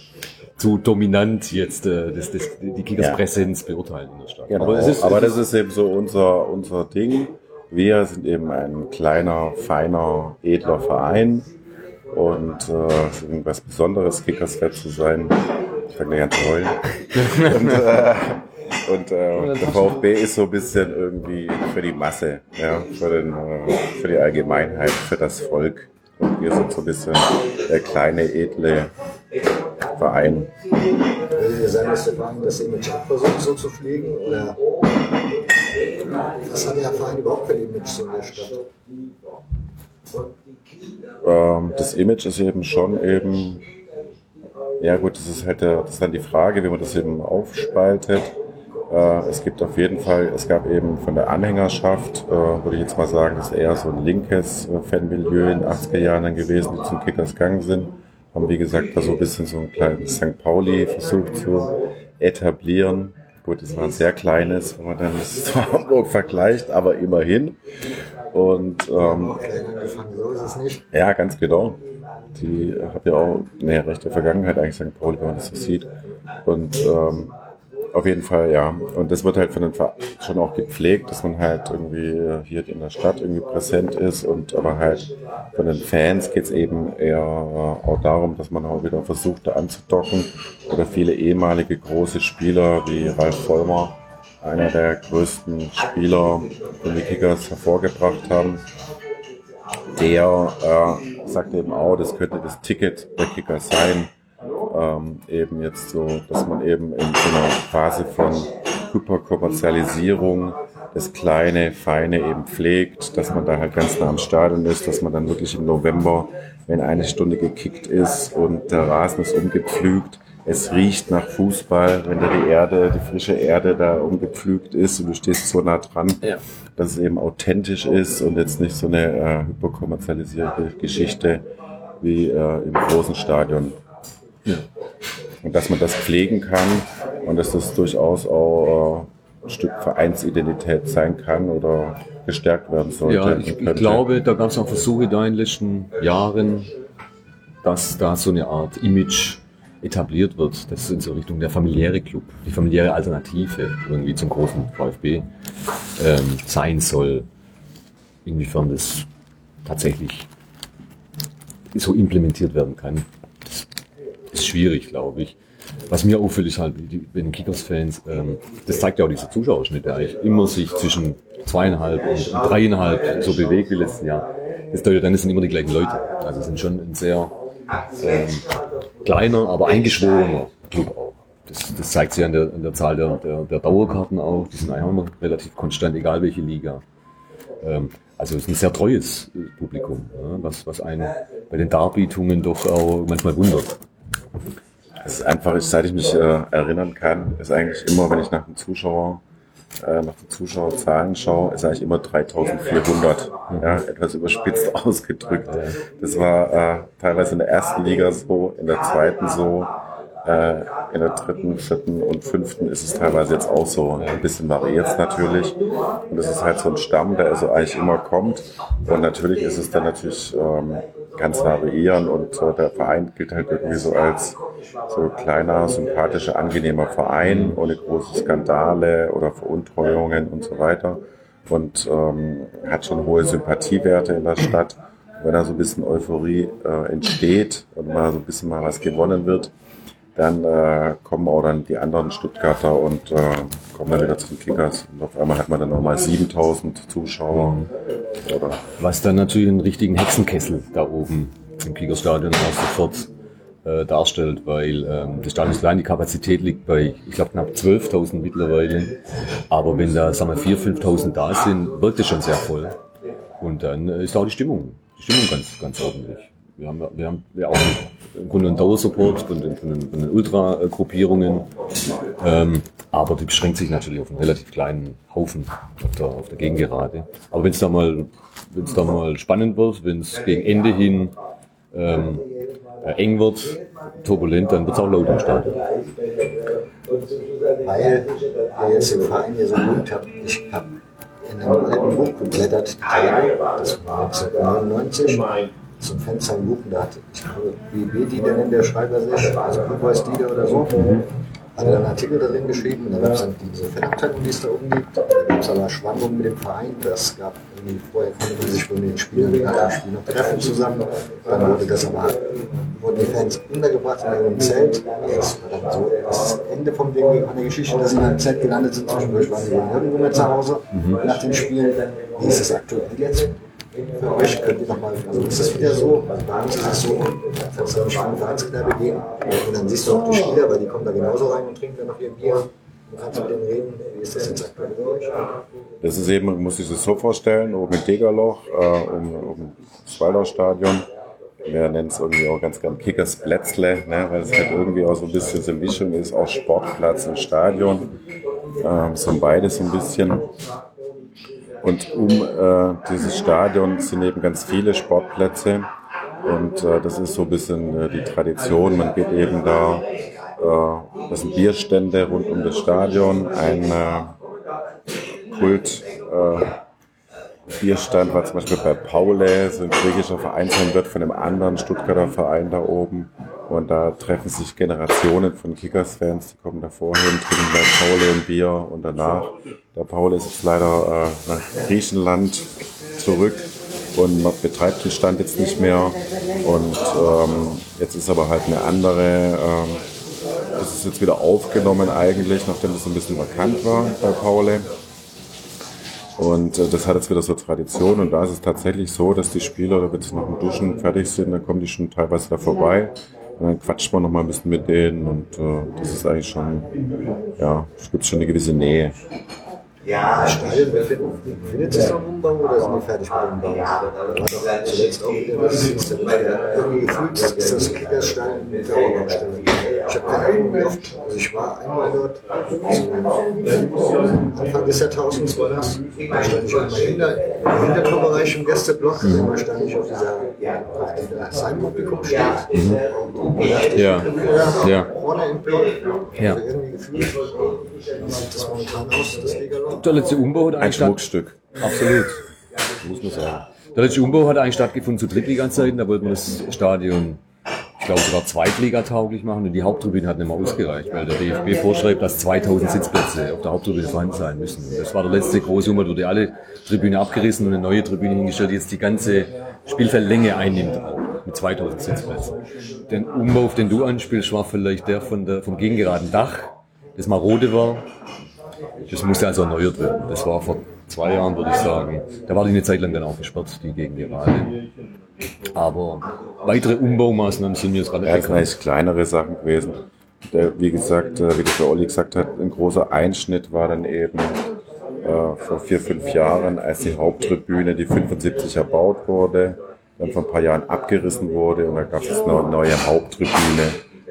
S7: zu dominant jetzt äh, das, das, die Kickers-Präsenz ja. beurteilen in der Stadt.
S8: Genau. Aber, ist, Aber das ist eben so unser, unser Ding. Wir sind eben ein kleiner, feiner, edler Verein und äh, irgendwas Besonderes, Kickers-Fan zu sein. Ich fange ganz heulen. [LAUGHS] und äh, und äh, der VfB ist so ein bisschen irgendwie für die Masse, ja, für, den, äh, für die Allgemeinheit, für das Volk. Und wir sind so ein bisschen der kleine, edle Verein.
S6: Würde ihr sagen, dass der Verein das Image auch versucht so zu pflegen? Oder was hat der Verein überhaupt für ein Image so in der Stadt?
S8: Ähm, das Image ist eben schon eben, ja gut, das ist halt das ist dann die Frage, wie man das eben aufspaltet. Äh, es gibt auf jeden Fall, es gab eben von der Anhängerschaft, äh, würde ich jetzt mal sagen, das ist eher so ein linkes äh, Fanmilieu in den 80er Jahren gewesen, die zum Kickers gegangen sind. Haben wie gesagt da so ein bisschen so ein kleines St. Pauli versucht zu etablieren. Gut, es war ein sehr kleines, wenn man dann das [LAUGHS] zu Hamburg vergleicht, aber immerhin. Und ähm, ja, ganz genau. Die hat ja auch eine rechte Vergangenheit eigentlich St. Pauli, wenn man das so sieht. Und ähm, auf jeden Fall, ja. Und das wird halt von den Ver schon auch gepflegt, dass man halt irgendwie hier in der Stadt irgendwie präsent ist und aber halt von den Fans geht's eben eher auch darum, dass man auch wieder versucht, da anzudocken. Oder viele ehemalige große Spieler wie Ralf Vollmer, einer der größten Spieler, den die Kickers hervorgebracht haben, der äh, sagt eben auch, das könnte das Ticket der Kickers sein. Ähm, eben jetzt so, dass man eben in so einer Phase von Hyperkommerzialisierung das kleine, feine eben pflegt, dass man da halt ganz nah am Stadion ist, dass man dann wirklich im November, wenn eine Stunde gekickt ist und der Rasen ist umgepflügt, es riecht nach Fußball, wenn da die Erde, die frische Erde da umgepflügt ist und du stehst so nah dran,
S7: Ja.
S8: dass es eben authentisch ist und jetzt nicht so eine äh, hyperkommerzialisierte Geschichte wie äh, im großen Stadion.
S7: Ja.
S8: Und dass man das pflegen kann und dass das durchaus auch äh, ein Stück Vereinsidentität sein kann oder gestärkt werden sollte.
S7: Ja, ich, ich glaube, da gab es auch Versuche da in den letzten Jahren, dass da so eine Art Image etabliert wird. Das ist in so Richtung der familiäre Club, die familiäre Alternative irgendwie zum großen VfB ähm, sein soll. Inwiefern das tatsächlich so implementiert werden kann, das ist schwierig, glaube ich. Was mir auffällt, ist halt, bei den Kickers-Fans, ähm, das zeigt ja auch dieser Zuschauerschnitt, der eigentlich immer sich zwischen zweieinhalb und dreieinhalb so bewegt wie letzten Jahr. Das bedeutet, dann sind immer die gleichen Leute. Also es sind schon ein sehr ähm, kleiner, aber eingeschworener Club auch. Das, das zeigt sich an der, an der Zahl der, der, der Dauerkarten auch. Die sind eigentlich immer relativ konstant, egal welche Liga. Ähm, also es ist ein sehr treues äh, Publikum, ja, was, was einen bei den Darbietungen doch auch manchmal wundert.
S8: Es ist einfach, seit ich mich äh, erinnern kann, ist eigentlich immer, wenn ich nach den Zuschauer, äh, nach den Zuschauerzahlen schaue, ist eigentlich immer 3400. Ja, etwas überspitzt [LAUGHS] ausgedrückt. Das war äh, teilweise in der ersten Liga so, in der zweiten so, äh, in der dritten, vierten und fünften ist es teilweise jetzt auch so. Ein bisschen variiert es natürlich. Und das ist halt so ein Stamm, der also eigentlich immer kommt. Und natürlich ist es dann natürlich ähm, ganz variierend und äh, der Verein gilt halt irgendwie so als so kleiner, sympathischer, angenehmer Verein, ohne große Skandale oder Veruntreuungen und so weiter. Und ähm, hat schon hohe Sympathiewerte in der Stadt. Wenn da so ein bisschen Euphorie äh, entsteht und mal so ein bisschen mal was gewonnen wird, dann äh, kommen auch dann die anderen Stuttgarter und äh, kommen dann wieder zu den Kickers. Und auf einmal hat man dann nochmal 7000 Zuschauer. Oder
S7: Was dann natürlich einen richtigen Hexenkessel da oben im Kickerstadion auch sofort äh, darstellt, weil ähm, das Stadion ist klein, die Kapazität liegt bei, ich glaube, knapp 12.000 mittlerweile. Aber wenn da, sagen wir, 4.000, 5.000 da sind, wirkt es schon sehr voll. Und dann äh, ist auch die Stimmung, die Stimmung ganz, ganz ordentlich. Wir haben, wir haben ja auch im Grunde einen Dauersupport von den, von den, Ultra-Gruppierungen. Ähm, aber die beschränkt sich natürlich auf einen relativ kleinen Haufen auf der, auf der Gegengerade. Aber wenn es da mal, wenn es da mal spannend wird, wenn es gegen Ende hin ähm, äh, eng wird, turbulent, dann wird es auch laut im Stadion.
S6: Weil ihr jetzt den Verein hier so gut habt, ich habe in einem alten Buch geblättert, das war 1999, zum Fenster Lupen, da hat, ich glaube, wie wie die denn in der Schreiber sich, also Kuhboys Dieter oder so, hat er einen Artikel darin geschrieben, da gab es dann diese Fanabteilung, die es da oben gibt, da gab es aber Schwankungen mit dem Verein, das gab irgendwie, vorher konnte man sich von den Spielern nach dem Spiel noch treffen zusammen, dann wurde das aber, wurden die Fans untergebracht in einem Zelt, das war dann so das Ende vom Ding an der Geschichte, dass sie in einem Zelt gelandet sind, zwischendurch waren sie irgendwo mehr zu Hause, nach dem Spiel, wie ist das aktuell jetzt? Für euch könnt ihr nochmal, also ist das wieder so, also bei uns ist es so, kannst du in eine Vereinskneipe gehen und dann siehst du auch die Spieler, weil die kommen da genauso rein und trinken dann noch ihr Bier und kannst mit denen reden. Wie ist das jetzt aktuell bei euch?
S8: Das ist eben, muss sich das so vorstellen, oben im Degerloch, äh, um, um das Waldorfstadion. Wir nennen es irgendwie auch ganz gern Kickers Plätzle, ne, weil es halt irgendwie auch so ein bisschen so eine Mischung ist aus Sportplatz und Stadion. Ähm, so beides so ein bisschen. Und um äh, dieses Stadion sind eben ganz viele Sportplätze. Und äh, das ist so ein bisschen äh, die Tradition. Man geht eben da, äh, das sind Bierstände rund um das Stadion, ein äh, Kult. Äh, Bierstand war zum Beispiel bei Paule, so ein griechischer Vereinsheim wird von einem anderen Stuttgarter Verein da oben. Und da treffen sich Generationen von Kickers-Fans, die kommen da vorhin, trinken bei Paule ein Bier und danach. Der Paule ist jetzt leider äh, nach Griechenland zurück und man betreibt den Stand jetzt nicht mehr. Und ähm, jetzt ist aber halt eine andere, ähm, das ist jetzt wieder aufgenommen eigentlich, nachdem das ein bisschen vakant war bei Paule. Und äh, das hat jetzt wieder so Tradition und da ist es tatsächlich so, dass die Spieler, wenn sie nach dem Duschen fertig sind, dann kommen die schon teilweise da vorbei und dann quatscht man noch mal ein bisschen mit denen und äh, das ist eigentlich schon, ja, es gibt schon eine gewisse Nähe.
S6: Das Stadion befindet, sich noch Umbau oder sind die fertig mit Umbau? Zuletzt auch wieder das, ist irgendwie gefühlt ist das Kickersstadion mit der Dauerbaustelle. Ich habe keine oft, also ich war einmal dort, Anfang des Jahrtausends war das, da stand ich auch mal hinter, im Hintertorbereich im Gästeblock, mhm. immer stand ich auf dieser, auf dieser Heimpublikum steht. Mhm.
S7: Ja. Ja.
S6: Vorne im Block.
S7: Ja.
S6: Also irgendwie gefühlt, wie sieht das momentan aus, das Liga
S7: Der letzte Umbau hat
S8: Ein Schmuckstück.
S7: absolut, muss man sagen. Der letzte Umbau hat eigentlich stattgefunden zu Drittliga-Zeiten, da wollten wir das Stadion, ich glaube sogar Zweitliga-tauglich machen und die Haupttribüne hat nicht mehr ausgereicht, weil der DFB vorschreibt, dass 2000 Sitzplätze auf der Haupttribüne vorhanden sein müssen. Und Das war der letzte große Umbau, wurde alle Tribüne abgerissen und eine neue Tribüne hingestellt, die jetzt die ganze Spielfeldlänge einnimmt mit 2000 Sitzplätzen. Den Umbau, den du anspielst, war vielleicht der von der, vom gegengeraden Dach, das marode war. Das musste also erneuert werden. Das war vor zwei Jahren, würde ich sagen. Da war die eine Zeit lang dann auch gesperrt, die Gegengerade. Aber weitere Umbaumaßnahmen sind mir jetzt gerade
S8: Ja,
S7: bekannt.
S8: eigentlich kleinere Sachen gewesen. Der, wie gesagt, äh, wie das der Olli gesagt hat, ein großer Einschnitt war dann eben äh, vor vier, fünf Jahren, als die Haupttribüne, die 75 erbaut wurde, dann vor ein paar Jahren abgerissen wurde und da gab es eine neue Haupttribüne.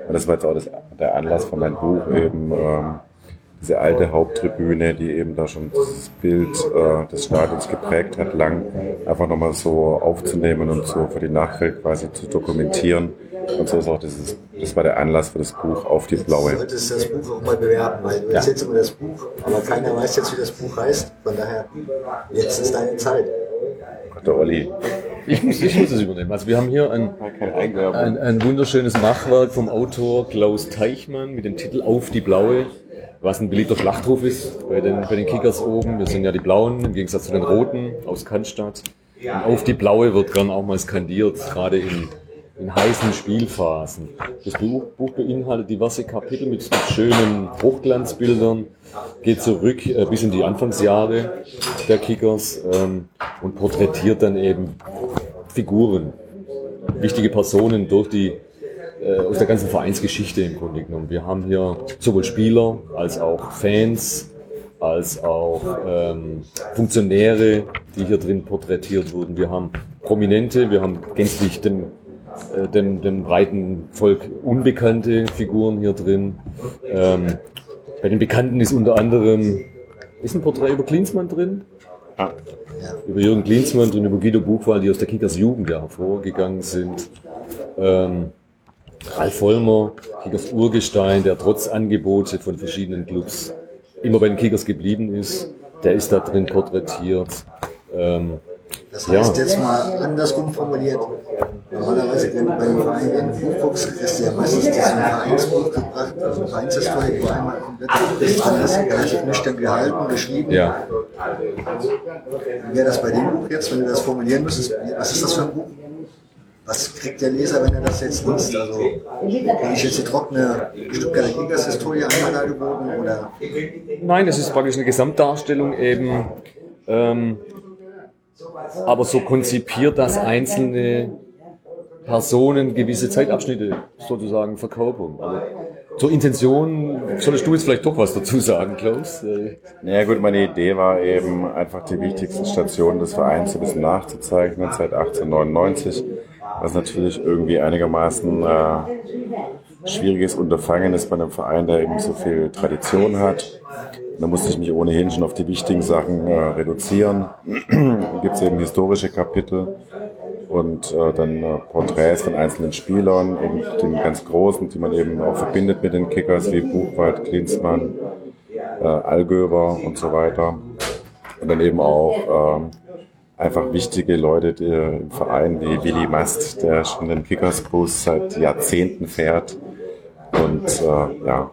S8: Und das war jetzt auch das, der Anlass von meinem Buch eben, ähm, diese alte Haupttribüne, die eben da schon das Bild äh, des Stadions geprägt hat, lang einfach nochmal so aufzunehmen und so für die Nachwelt quasi zu dokumentieren. Und so ist auch dieses, das war der Anlass für das Buch Auf die
S6: Du
S8: Blaue.
S6: solltest das Buch auch mal bewerben, weil du
S8: Ja.
S6: erzählst immer das Buch, aber keiner weiß jetzt, wie das Buch heißt. Von daher, jetzt ist deine Zeit.
S8: Der Olli.
S7: Ich muss, ich muss es übernehmen. Also wir haben hier ein, ein, ein wunderschönes Machwerk vom Autor Klaus Teichmann mit dem Titel Auf die Blaue, was ein beliebter Schlachtruf ist bei den, bei den Kickers oben. Wir sind ja die Blauen im Gegensatz zu den Roten aus Cannstatt. Und auf die Blaue wird gern auch mal skandiert, gerade in, in heißen Spielphasen. Das Buch, Buch beinhaltet diverse Kapitel mit, mit schönen Hochglanzbildern, geht zurück äh, bis in die Anfangsjahre der Kickers ähm, und porträtiert dann eben Figuren, wichtige Personen durch die äh, aus der ganzen Vereinsgeschichte im Grunde genommen. Wir haben hier sowohl Spieler als auch Fans, als auch ähm, Funktionäre, die hier drin porträtiert wurden. Wir haben Prominente, wir haben gänzlich dem, äh, dem, dem breiten Volk unbekannte Figuren hier drin. Ähm, bei den Bekannten ist unter anderem, ist ein Porträt über Klinsmann drin?
S8: Ah,
S7: über Jürgen Klinsmann drin, über Guido Buchwald, die aus der Kickers Jugend ja hervorgegangen sind. Ähm, Ralf Vollmer, Kickers Urgestein, der trotz Angebote von verschiedenen Clubs immer bei den Kickers geblieben ist, der ist da drin porträtiert. Ähm,
S6: Das
S7: Ja.
S6: heißt jetzt mal andersrum formuliert. Normalerweise, wenn du bei einem Verein in ein kriegst du ja meistens das Vereinsbuch gebracht, also eine Vereinshistorie, wo einmal komplett ist anders, relativ nüchtern gehalten, geschrieben.
S7: ja,
S6: Wie wäre das bei dem Buch jetzt, wenn du das formulieren müsstest? Was ist das für ein Buch? Was kriegt der Leser, wenn er das jetzt liest? Also, kriege ich jetzt die trockene Stuttgarter Kickers-Historie einmal dargeboten oder
S7: Nein, es ist praktisch eine Gesamtdarstellung eben, ähm, aber so konzipiert, dass einzelne Personen gewisse Zeitabschnitte sozusagen verkörpern. Also zur Intention solltest du jetzt vielleicht doch was dazu sagen, Klaus. Äh,
S8: Ja gut, meine Idee war eben einfach die wichtigsten Stationen des Vereins ein bisschen nachzuzeichnen seit 1899, was natürlich irgendwie einigermaßen äh, schwieriges Unterfangen ist bei einem Verein, der eben so viel Tradition hat. Da musste ich mich ohnehin schon auf die wichtigen Sachen äh, reduzieren. [CLEARS THROAT] gibt es eben historische Kapitel und äh, dann äh, Porträts von einzelnen Spielern und den ganz großen, die man eben auch verbindet mit den Kickers wie Buchwald, Klinsmann, äh, Allgöber und so weiter. Und dann eben auch ähm, einfach wichtige Leute die, im Verein wie Willi Mast, der schon den Kickersbus seit Jahrzehnten fährt. Und äh, ja,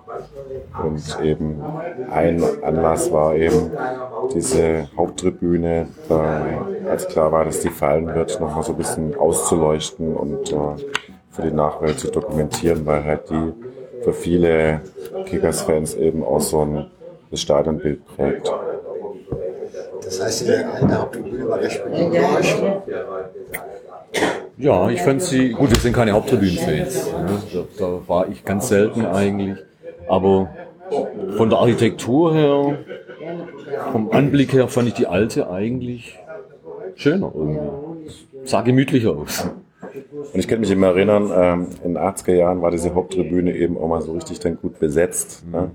S8: und eben ein Anlass war eben diese Haupttribüne, äh, als klar war, dass die fallen wird, nochmal so ein bisschen auszuleuchten und äh, für die Nachwelt zu dokumentieren, weil halt die für viele Kickers-Fans eben auch so ein das Stadionbild prägt.
S6: Das heißt, die alte Haupttribüne war recht beliebt.
S7: Ja, ich fand sie, gut, wir sind keine Haupttribünenfans. Ne? Da, da war ich ganz selten eigentlich. Aber von der Architektur her vom Anblick her fand ich die alte eigentlich schöner irgendwie. Sah gemütlicher aus.
S8: Und ich kann mich immer erinnern, ähm, in den 80er Jahren war diese Haupttribüne eben auch mal so richtig dann gut besetzt. Ne?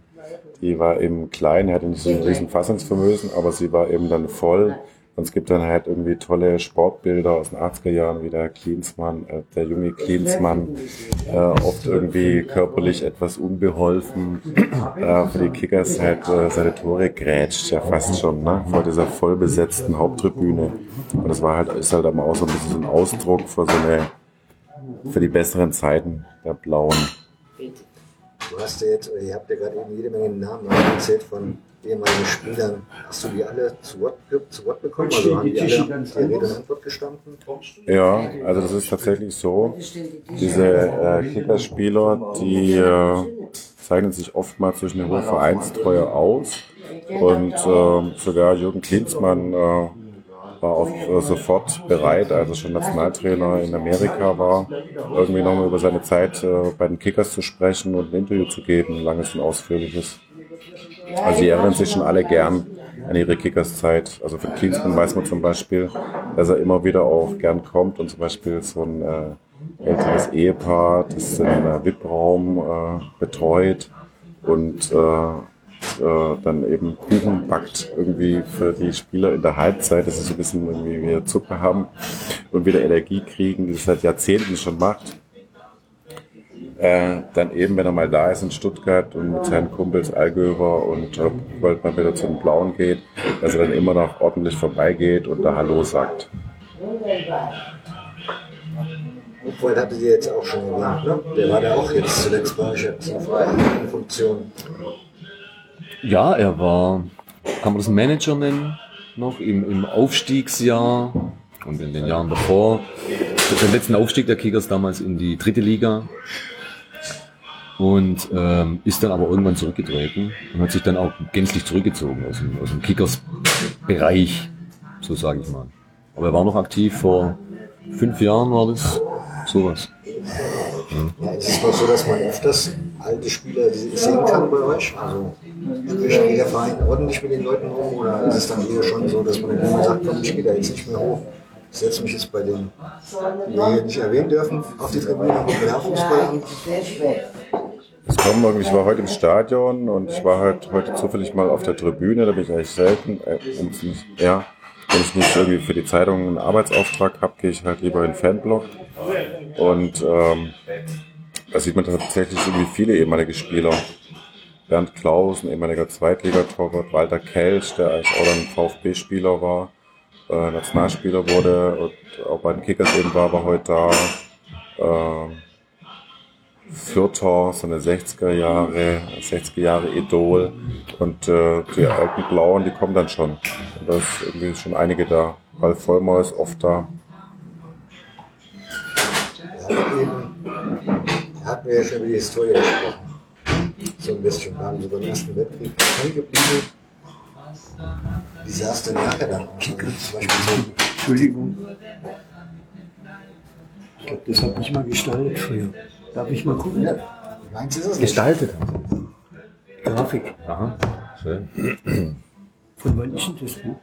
S8: Die war eben klein, hatte nicht so ein riesen Fassungsvermögen, aber sie war eben dann voll. Und es gibt dann halt irgendwie tolle Sportbilder aus den 80er Jahren, wie der Klinsmann, äh, der junge Klinsmann, äh, oft irgendwie körperlich etwas unbeholfen, äh, für die Kickers halt äh, seine Tore grätscht, ja fast schon, ne? vor dieser vollbesetzten Haupttribüne. Und das war halt, ist halt aber auch so ein bisschen so ein Ausdruck für so eine, für die besseren Zeiten der Blauen.
S6: Du hast ja jetzt, ihr habt ja gerade eben jede Menge Namen erzählt von ehemaligen Spielern. Hast du die alle zu Wort, zu Wort bekommen? Also haben die alle die Rede und Antwort gestanden?
S8: Ja, also das ist tatsächlich so. Diese äh, Kickerspieler, die äh, zeichnen sich oftmals durch eine hohe Vereinstreue aus. Und äh, sogar Jürgen Klinsmann äh, war auch äh, sofort bereit, als er schon Nationaltrainer in Amerika war, irgendwie nochmal über seine Zeit äh, bei den Kickers zu sprechen und ein Interview zu geben, langes und ausführliches. Also sie erinnern sich schon alle gern an ihre Kickers-Zeit. Also von Klinsmann weiß man zum Beispiel, dass er immer wieder auch gern kommt und zum Beispiel so ein äh, älteres Ehepaar, das den äh, VIP-Raum äh, betreut und äh, äh, dann eben Kuchen backt irgendwie für die Spieler in der Halbzeit, dass sie so ein bisschen irgendwie wieder Zucker haben und wieder Energie kriegen, die das seit Jahrzehnten schon macht. Äh, dann eben, wenn er mal da ist in Stuttgart und mit seinen Kumpels Allgöver und äh, bald mal wieder zum Blauen geht, dass er dann immer noch ordentlich vorbeigeht und da Hallo sagt.
S6: Vorhin hattet ihr jetzt auch schon erwähnt, ne? Der war da auch jetzt zuletzt bei euch in Funktion.
S7: Ja, er war, kann man das Manager nennen, noch im, im Aufstiegsjahr und in den Jahren davor. Den letzten Aufstieg der Kickers damals in die dritte Liga. Und ähm, ist dann aber irgendwann zurückgetreten und hat sich dann auch gänzlich zurückgezogen aus dem, aus dem Kickers-Bereich, so sage ich mal. Aber er war noch aktiv vor fünf Jahren war das sowas.
S6: Ja, ist es doch so, dass man öfters alte Spieler sehen kann bei euch? Also sprich, geht der Verein ordentlich mit den Leuten um oder ist es dann eher schon so, dass man dann sagt, komm, ich gehe da jetzt nicht mehr hoch? Ich setze mich jetzt bei den, die wir nicht erwähnen dürfen, auf die Tribüne gucke mir Fußball.
S8: Es kommen irgendwie, ich war heute im Stadion und ich war halt heute zufällig mal auf der Tribüne, da bin ich eigentlich selten, äh, um ja, wenn ich nicht irgendwie für die Zeitung einen Arbeitsauftrag habe, gehe ich halt lieber in den Fanblock. Und ähm, da sieht man tatsächlich irgendwie viele ehemalige Spieler. Bernd Klaus, ein ehemaliger Zweitligatorwart, Walter Kelch, der eigentlich auch VfB-Spieler war, äh, Nationalspieler wurde und auch bei den Kickers eben war, war heute da. Äh, Fürther, so eine 60er Jahre, 60er Jahre Idol und äh, die alten Blauen, die kommen dann schon. Und da ist irgendwie schon einige da. Ralf Vollmer ist oft da.
S6: Hatten eben, da hatten wir ja schon über die Historie gesprochen. So ein bisschen, haben sogar den Ersten Weltkrieg geblieben. Wie sah es denn nachher dann aus? Also zum Beispiel so
S9: Entschuldigung. Ich glaube, das habe ich mal gestaltet früher. Darf ich mal gucken?
S6: Ja, meins ist es.
S7: Gestaltet.
S9: Grafik.
S7: Aha, schön.
S9: Von wann ist denn das Buch?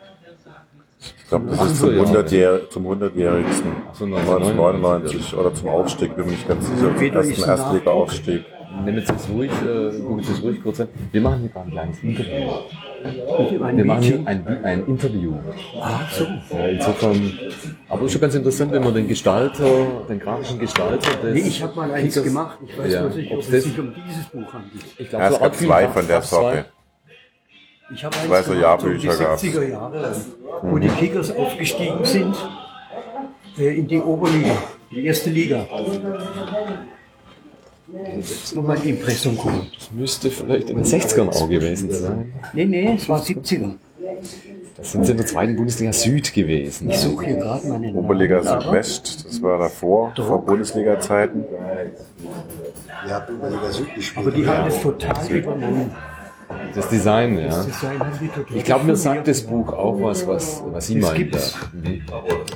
S8: Ich glaube, das ist
S7: so,
S8: zum,
S7: ja.
S8: 100 zum 100-jährigsten.
S7: so,
S8: 1999 oder zum Aufstieg, bin nicht ganz sicher. Zum ersten Erstliga-Aufstieg.
S7: Nimm jetzt das ruhig, äh, guck jetzt das ruhig kurz an. Wir machen hier gerade ein kleines Interview. Wir machen hier ein, ein Interview.
S9: Ah, so.
S7: Ja, insofern, aber ist schon ganz interessant, wenn man den Gestalter, den grafischen Gestalter des
S9: Nee, ich habe mal eins gemacht. Ich weiß
S7: Ja,
S9: nicht, ob es sich um dieses Buch handelt.
S7: Ich
S8: Ja,
S7: glaube,
S8: es
S7: so
S8: gab zwei von der
S7: Fach zwei.
S9: Ich habe eins gemacht,
S8: Jahrbücher
S9: um die
S8: gab's.
S9: 70er Jahre, wo die Kickers aufgestiegen sind äh, in die Oberliga, die erste Liga. Jetzt nochmal die Impressum gucken.
S7: Das müsste vielleicht in den 60ern auch gewesen sein.
S9: Nee, nee, es war 70er.
S7: Das sind sie in der zweiten Bundesliga Süd gewesen.
S9: Ich suche hier gerade meinen
S8: Oberliga. Südwest, das war davor, vor Bundesliga-Zeiten.
S6: Ihr habt Oberliga Süd gespielt.
S9: Aber die haben das total übernommen.
S7: Das Design, ja.
S9: Das Design
S7: Ich glaube, mir sagt das Buch auch was, was, was Sie meinen. Mhm.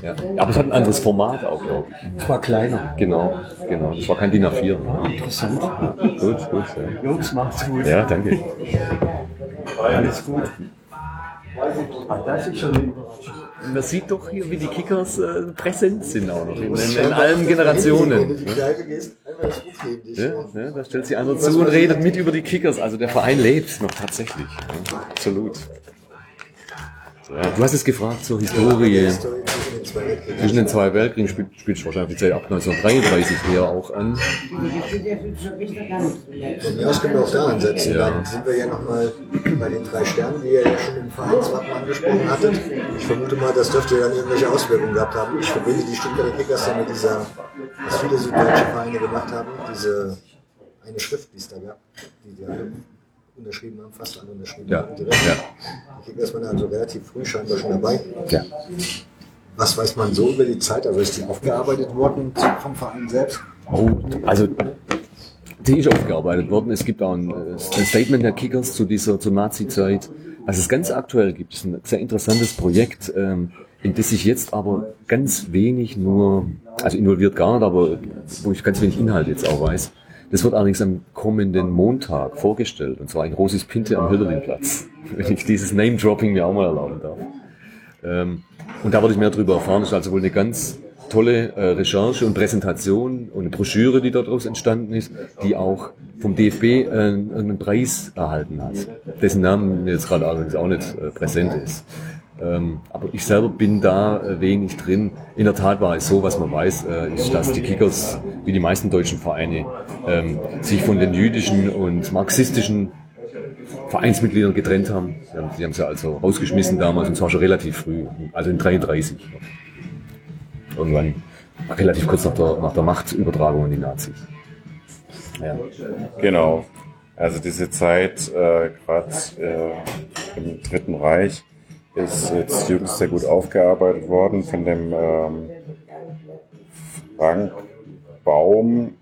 S7: ja. Aber es hat ein anderes Format auch, glaube ich.
S9: Es war kleiner.
S7: Genau, genau. Das war kein DIN A4.
S9: Interessant.
S7: Gut, gut. Ja,
S9: Jungs, macht's gut.
S7: ja danke.
S9: Alles gut. Ah, das ist schon.
S7: Man sieht doch hier, wie die Kickers äh, präsent sind auch noch in, in, in allen Generationen.
S6: Dich.
S7: Ja, ja, da stellt sich einer zu und redet mit über die Kickers. Also der Verein lebt noch tatsächlich. Ja, absolut. Du hast es gefragt zur Historie.
S6: Zwischen den zwei Weltkriegen.
S7: Spielt, spielt wahrscheinlich Zeit ab 1933 eher auch an.
S6: Von mir aus können wir auch da ansetzen.
S7: Ja.
S6: Dann sind wir ja nochmal bei den drei Sternen, die ihr ja schon im Vereinswappen angesprochen hattet. Ich vermute mal, das dürfte dann irgendwelche Auswirkungen gehabt haben. Ich verbinde die Stuttgarter Kickers ja mit dieser, was viele süddeutsche Vereine gemacht haben, diese eine Schrift, die es da gab, die wir alle unterschrieben haben, fast alle unterschrieben
S7: Ja,
S6: haben. Direkt.
S7: ja.
S6: Die Kickers waren also relativ früh scheinbar schon dabei.
S7: Ja.
S6: Was weiß man so über die Zeit? Also ist die aufgearbeitet worden vom Verein selbst?
S7: Oh, also die ist aufgearbeitet worden. Es gibt auch ein, äh, ein Statement der Kickers zu dieser zur Nazi-Zeit. Was es ganz aktuell gibt, ist ein sehr interessantes Projekt, ähm, in das sich jetzt aber ganz wenig nur, also involviert gar nicht, aber wo ich ganz wenig Inhalt jetzt auch weiß. Das wird allerdings am kommenden Montag vorgestellt, und zwar in Rosis Pinte am Hölderlinplatz, [LAUGHS] wenn ich dieses Name-Dropping mir auch mal erlauben darf. Ähm, und da würde ich mehr darüber erfahren. Das ist also wohl eine ganz tolle äh, Recherche und Präsentation und eine Broschüre, die daraus entstanden ist, die auch vom DFB äh, einen Preis erhalten hat, dessen Namen jetzt gerade auch nicht äh, präsent ist. Ähm, aber ich selber bin da äh, wenig drin. In der Tat war es so, was man weiß, äh, ist, dass die Kickers, wie die meisten deutschen Vereine, ähm, sich von den jüdischen und marxistischen Vereinsmitgliedern getrennt haben. Sie haben, sie haben sie also rausgeschmissen damals und zwar schon relativ früh, also in 33. Irgendwann relativ kurz nach der, nach der Machtübertragung an die Nazis. Ja.
S8: Genau. Also diese Zeit, äh, gerade äh, im Dritten Reich, ist jetzt jüngst sehr gut aufgearbeitet worden von dem ähm, Frank Baum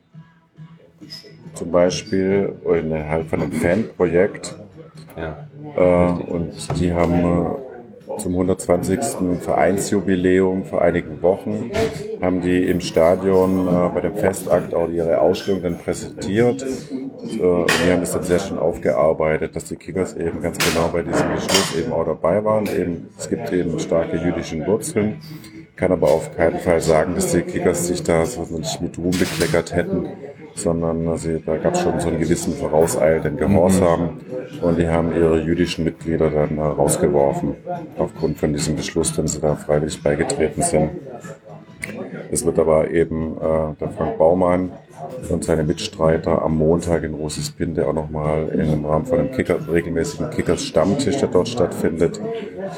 S8: zum Beispiel, oder halt von dem Fanprojekt.
S7: Ja.
S8: Äh, und die haben äh, zum 120. Vereinsjubiläum vor einigen Wochen haben die im Stadion äh, bei dem Festakt auch ihre Ausstellung dann präsentiert. Äh, und die haben das dann sehr schön aufgearbeitet, dass die Kickers eben ganz genau bei diesem Beschluss eben auch dabei waren. Eben, es gibt eben starke jüdische Wurzeln. Kann aber auf keinen Fall sagen, dass die Kickers sich da so nicht mit Ruhm bekleckert hätten, sondern also, da gab es schon so einen gewissen vorauseilenden Gehorsam und die haben ihre jüdischen Mitglieder dann rausgeworfen, aufgrund von diesem Beschluss, den sie da freiwillig beigetreten sind. Es wird aber eben äh, der Frank Baumann und seine Mitstreiter am Montag in Rosis Pinte auch nochmal im Rahmen von einem Kicker, regelmäßigen Kickers-Stammtisch, der dort stattfindet,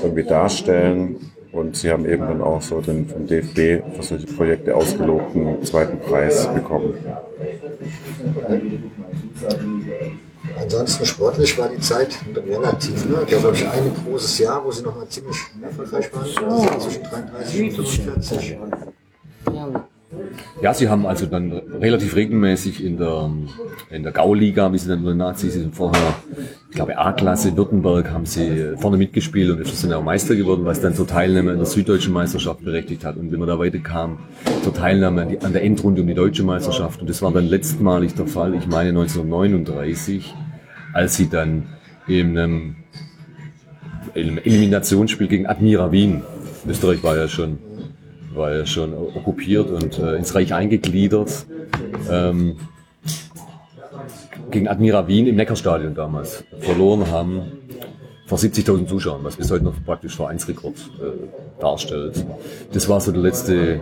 S8: irgendwie darstellen. Und sie haben eben dann auch so den vom DFB für solche Projekte ausgelobten zweiten Preis bekommen.
S6: Ansonsten sportlich war die Zeit relativ, ne? Da glaube ich ein großes Jahr, wo sie nochmal ziemlich erfolgreich waren, also zwischen 33 und 45.
S7: Ja, sie haben also dann relativ regelmäßig in der, in der Gauliga, wie sie dann nur Nazis sind, vorher, ich glaube A-Klasse Württemberg, haben sie vorne mitgespielt und dann auch Meister geworden, was dann zur Teilnahme an der süddeutschen Meisterschaft berechtigt hat. Und wenn man da weiter kam, zur Teilnahme an der Endrunde um die deutsche Meisterschaft. Und das war dann letztmalig der Fall, ich meine 1939, als sie dann in einem, in einem Eliminationsspiel gegen Admira Wien, Österreich war ja schon ja schon okkupiert und äh, ins Reich eingegliedert. Ähm, gegen Admira Wien im Neckarstadion damals verloren haben vor 70.000 Zuschauern, was bis heute noch praktisch Vereinsrekord äh, darstellt. Das war so der letzte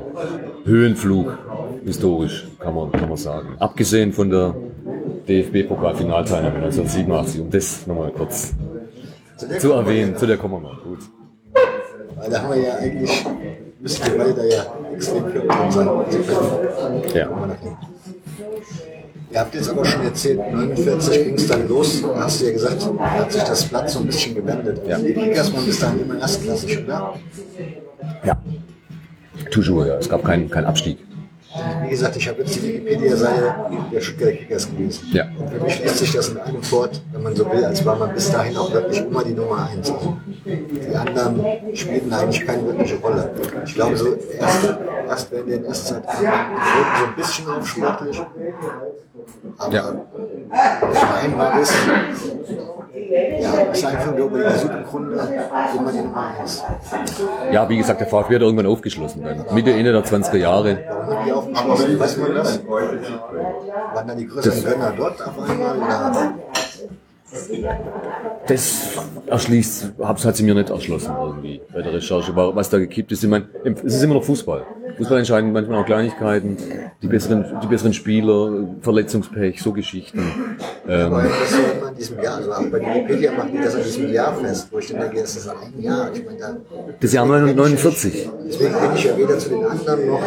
S7: Höhenflug historisch, kann man, kann man sagen. Abgesehen von der DFB-Pokalfinalteilnahme 1987, um das nochmal kurz zu erwähnen, zu der kommen wir noch. Gut.
S6: Weil da haben wir ja eigentlich, müssen wir beide da ja extrem uns sein.
S7: Ja.
S6: Ihr habt jetzt aber schon erzählt, 49 ging es dann los, da hast du ja gesagt, hat sich das Blatt so ein bisschen gewendet.
S7: Ja.
S6: Die Kickers waren bis dahin immer erstklassig, oder?
S7: Ja. Toujours, ja. Es gab keinen keinen Abstieg.
S6: Wie gesagt, ich habe jetzt die Wikipedia-Seite der Stuttgarter Kickers gelesen.
S7: Ja.
S6: Und für mich liest sich das in einem Wort, wenn man so will, als war man bis dahin auch wirklich immer die Nummer eins. Also die anderen spielten eigentlich keine wirkliche Rolle. Ich glaube, so erst, erst während der Erstzeit wurden so ein bisschen aufsportlich. Aber
S7: Ja.
S6: der Verein war bis ja, ist einfach nur über die Süd im Grunde immer die Nummer eins.
S7: Ja, wie gesagt, der VfB hat irgendwann aufgeschlossen. Dann. Mitte, Ende der 20er Jahre.
S6: Warum haben die aufgeschlossen? Weiß man das? Waren dann die größeren Gönner dort auf einmal? Oder?
S7: Das erschließt, hab's hat sie mir nicht erschlossen irgendwie bei der Recherche, was da gekippt ist. Ich meine, es ist immer noch Fußball. Fußball entscheiden manchmal auch Kleinigkeiten, die besseren, die besseren Spieler, Verletzungspech, so Geschichten.
S6: Ähm, Aber das ist ja immer in diesem Jahr, also auch bei Wikipedia machen die das an diesem Jahr fest, wo ich dann denke, das ist ein Jahr. Ich meine, da,
S7: das Jahr 49.
S6: Deswegen bin ich ja weder zu den anderen noch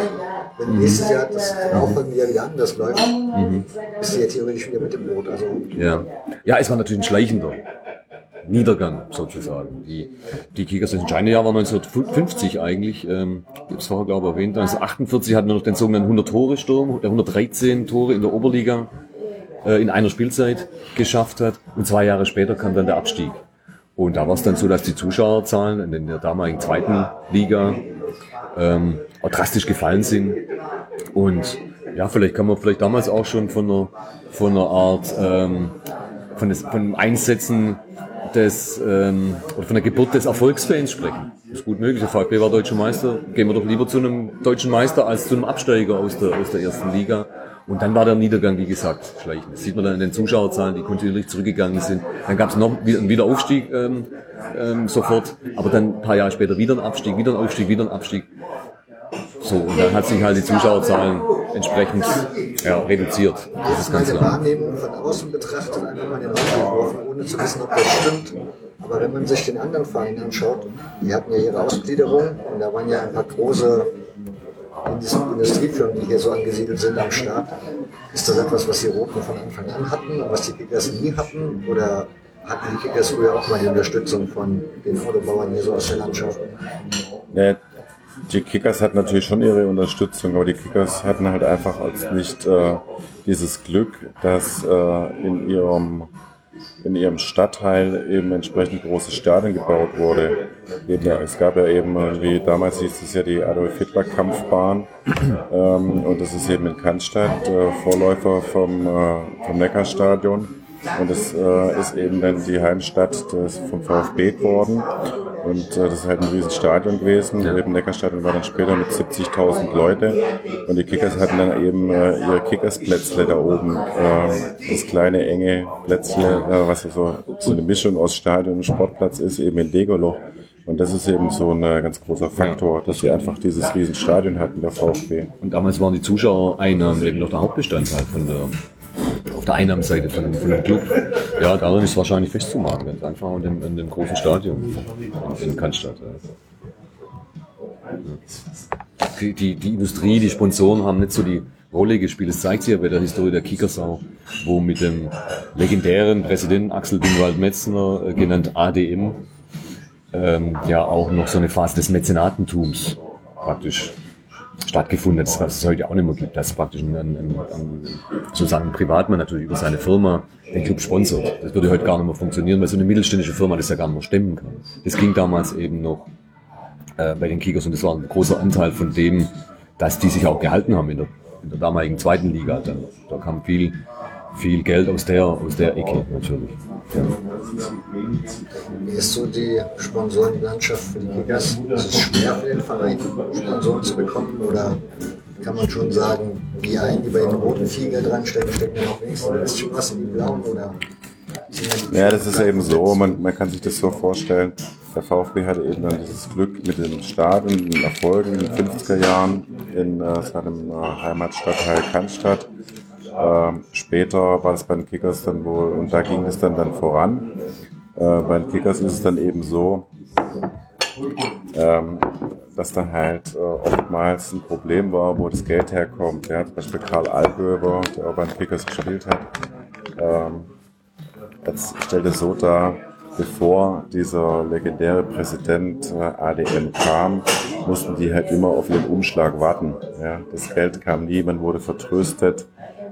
S6: wenn mhm. nächstes Jahr das Aufwand wieder, wieder anders läuft, mhm. bist du ja theoretisch wieder mit dem Boot. Also,
S7: ja. ja, es war natürlich ein schleichender Niedergang sozusagen. Die, die Kickers, das entscheidende Jahr war 1950 eigentlich, ähm, ich habe es vorher glaube ich erwähnt, 1948 hatten wir noch den sogenannten 100-Tore-Sturm, der 113 Tore in der Oberliga äh, in einer Spielzeit geschafft hat und zwei Jahre später kam dann der Abstieg. Und da war es dann so, dass die Zuschauerzahlen in der damaligen zweiten Liga ähm, drastisch gefallen sind. Und ja, vielleicht kann man vielleicht damals auch schon von einer, von einer Art, ähm, von, des, von dem Einsetzen des, ähm, oder von der Geburt des Erfolgsfans sprechen. Das ist gut möglich. Der VfB war deutscher Meister. Gehen wir doch lieber zu einem deutschen Meister als zu einem Absteiger aus der, aus der ersten Liga. Und dann war der Niedergang, wie gesagt, schleichend. Das sieht man dann in den Zuschauerzahlen, die kontinuierlich zurückgegangen sind. Dann gab es noch einen Wiederaufstieg ähm, ähm, sofort, aber dann ein paar Jahre später wieder ein Abstieg, wieder ein Aufstieg, wieder ein Abstieg. So, und dann hat sich halt die Zuschauerzahlen entsprechend ja, reduziert.
S6: Das ist ganz klar. Wahrnehmung von außen betrachtet, einfach mal den Raum geworfen, ohne zu wissen, ob das stimmt. Aber wenn man sich den anderen Vereinen anschaut, die hatten ja ihre Ausgliederung und da waren ja ein paar große Industriefirmen, die hier so angesiedelt sind am Start. Ist das etwas, was die Roten von Anfang an hatten und was die Kickers nie hatten? Oder hatten die Kickers früher auch mal die Unterstützung von den Autobauern hier so aus der Landschaft?
S8: Nee, die Kickers hatten natürlich schon ihre Unterstützung, aber die Kickers hatten halt einfach als nicht äh, dieses Glück, dass äh, in ihrem in ihrem Stadtteil eben entsprechend großes Stadion gebaut wurde. Eben, es gab ja eben, wie damals hieß es ja die Adolf Hitler Kampfbahn ähm, und das ist eben in Cannstatt, äh, Vorläufer vom, äh, vom Neckarstadion. Und es äh, ist eben dann die Heimstadt des, vom VfB geworden. Und äh, das ist halt ein riesen Stadion gewesen. Ja. Eben Neckarstadion war dann später mit 70.000 Leute. Und die Kickers hatten dann eben äh, ihre Kickersplätzle da oben. Äh, das kleine, enge Plätzle, äh, was so, so eine Mischung aus Stadion und Sportplatz ist, eben in Degoloch. Und das ist eben so ein äh, ganz großer Faktor, dass sie einfach dieses riesen Stadion hatten, der VfB.
S7: Und damals waren die Zuschauereinnahmen eben noch der Hauptbestandteil von der auf der Einnahmenseite von, von dem Club. Ja, darin ist wahrscheinlich festzumachen, ganz einfach in dem, in dem großen Stadion in, in Cannstatt. Die, die, die Industrie, die Sponsoren haben nicht so die Rolle gespielt. Das zeigt sich ja bei der Historie der Kickersau, wo mit dem legendären Präsidenten Axel Dingwald-Metzner, äh, genannt ADM, ähm, ja auch noch so eine Phase des Mäzenatentums praktisch stattgefunden hat, was es heute auch nicht mehr gibt, dass praktisch ein, ein, ein, sozusagen ein Privatmann natürlich über seine Firma den Club sponsert. Das würde heute gar nicht mehr funktionieren, weil so eine mittelständische Firma das ja gar nicht mehr stemmen kann. Das ging damals eben noch äh, bei den Kickers und das war ein großer Anteil von dem, dass die sich auch gehalten haben in der, in der damaligen zweiten Liga. Dann, da kam viel, viel Geld aus der, aus der Ecke natürlich. Ja.
S6: Wie ist so die Sponsorenlandschaft für die Kickers? Ist es schwer für den Verein, Sponsoren zu bekommen? Oder kann man schon sagen, die einen, die bei den roten Geld reinstecken, stecken ja noch wenigstens ein bisschen was in die blauen? Oder
S8: ja, das ist eben so. Man, man kann sich das so vorstellen. Der VfB hatte eben dann dieses Glück mit dem Stadion, den Erfolgen in den 50er Jahren in äh, seinem äh, Heimatstadtteil Cannstatt ähm, später war es bei den Kickers dann wohl, und da ging es dann dann voran. Äh, bei den Kickers ist es dann eben so, ähm, dass da halt äh, oftmals ein Problem war, wo das Geld herkommt. Ja, zum Beispiel Karl Alköver, der auch bei den Kickers gespielt hat, ähm, jetzt stellte so dar, bevor dieser legendäre Präsident äh, ADM kam, mussten die halt immer auf ihren Umschlag warten. Ja, das Geld kam nie, man wurde vertröstet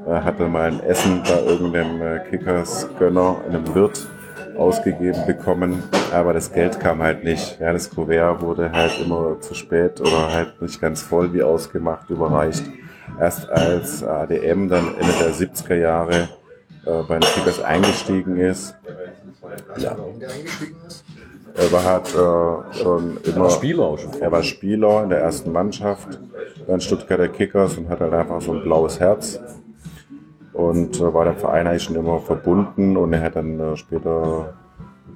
S8: hatte mal ein Essen bei irgendeinem äh, Kickers-Gönner, einem Wirt ausgegeben bekommen, aber das Geld kam halt nicht. Ja, das Kuvert wurde halt immer zu spät oder halt nicht ganz voll wie ausgemacht überreicht. Erst als ADM dann Ende der 70er Jahre äh, bei den Kickers eingestiegen ist, Ja. Er war halt äh, schon immer.
S7: war Spieler schon.
S8: Er war Spieler in der ersten Mannschaft bei den Stuttgarter Kickers und hat halt einfach so ein blaues Herz. Und äh, war dem Verein eigentlich schon immer verbunden und er hat dann äh, später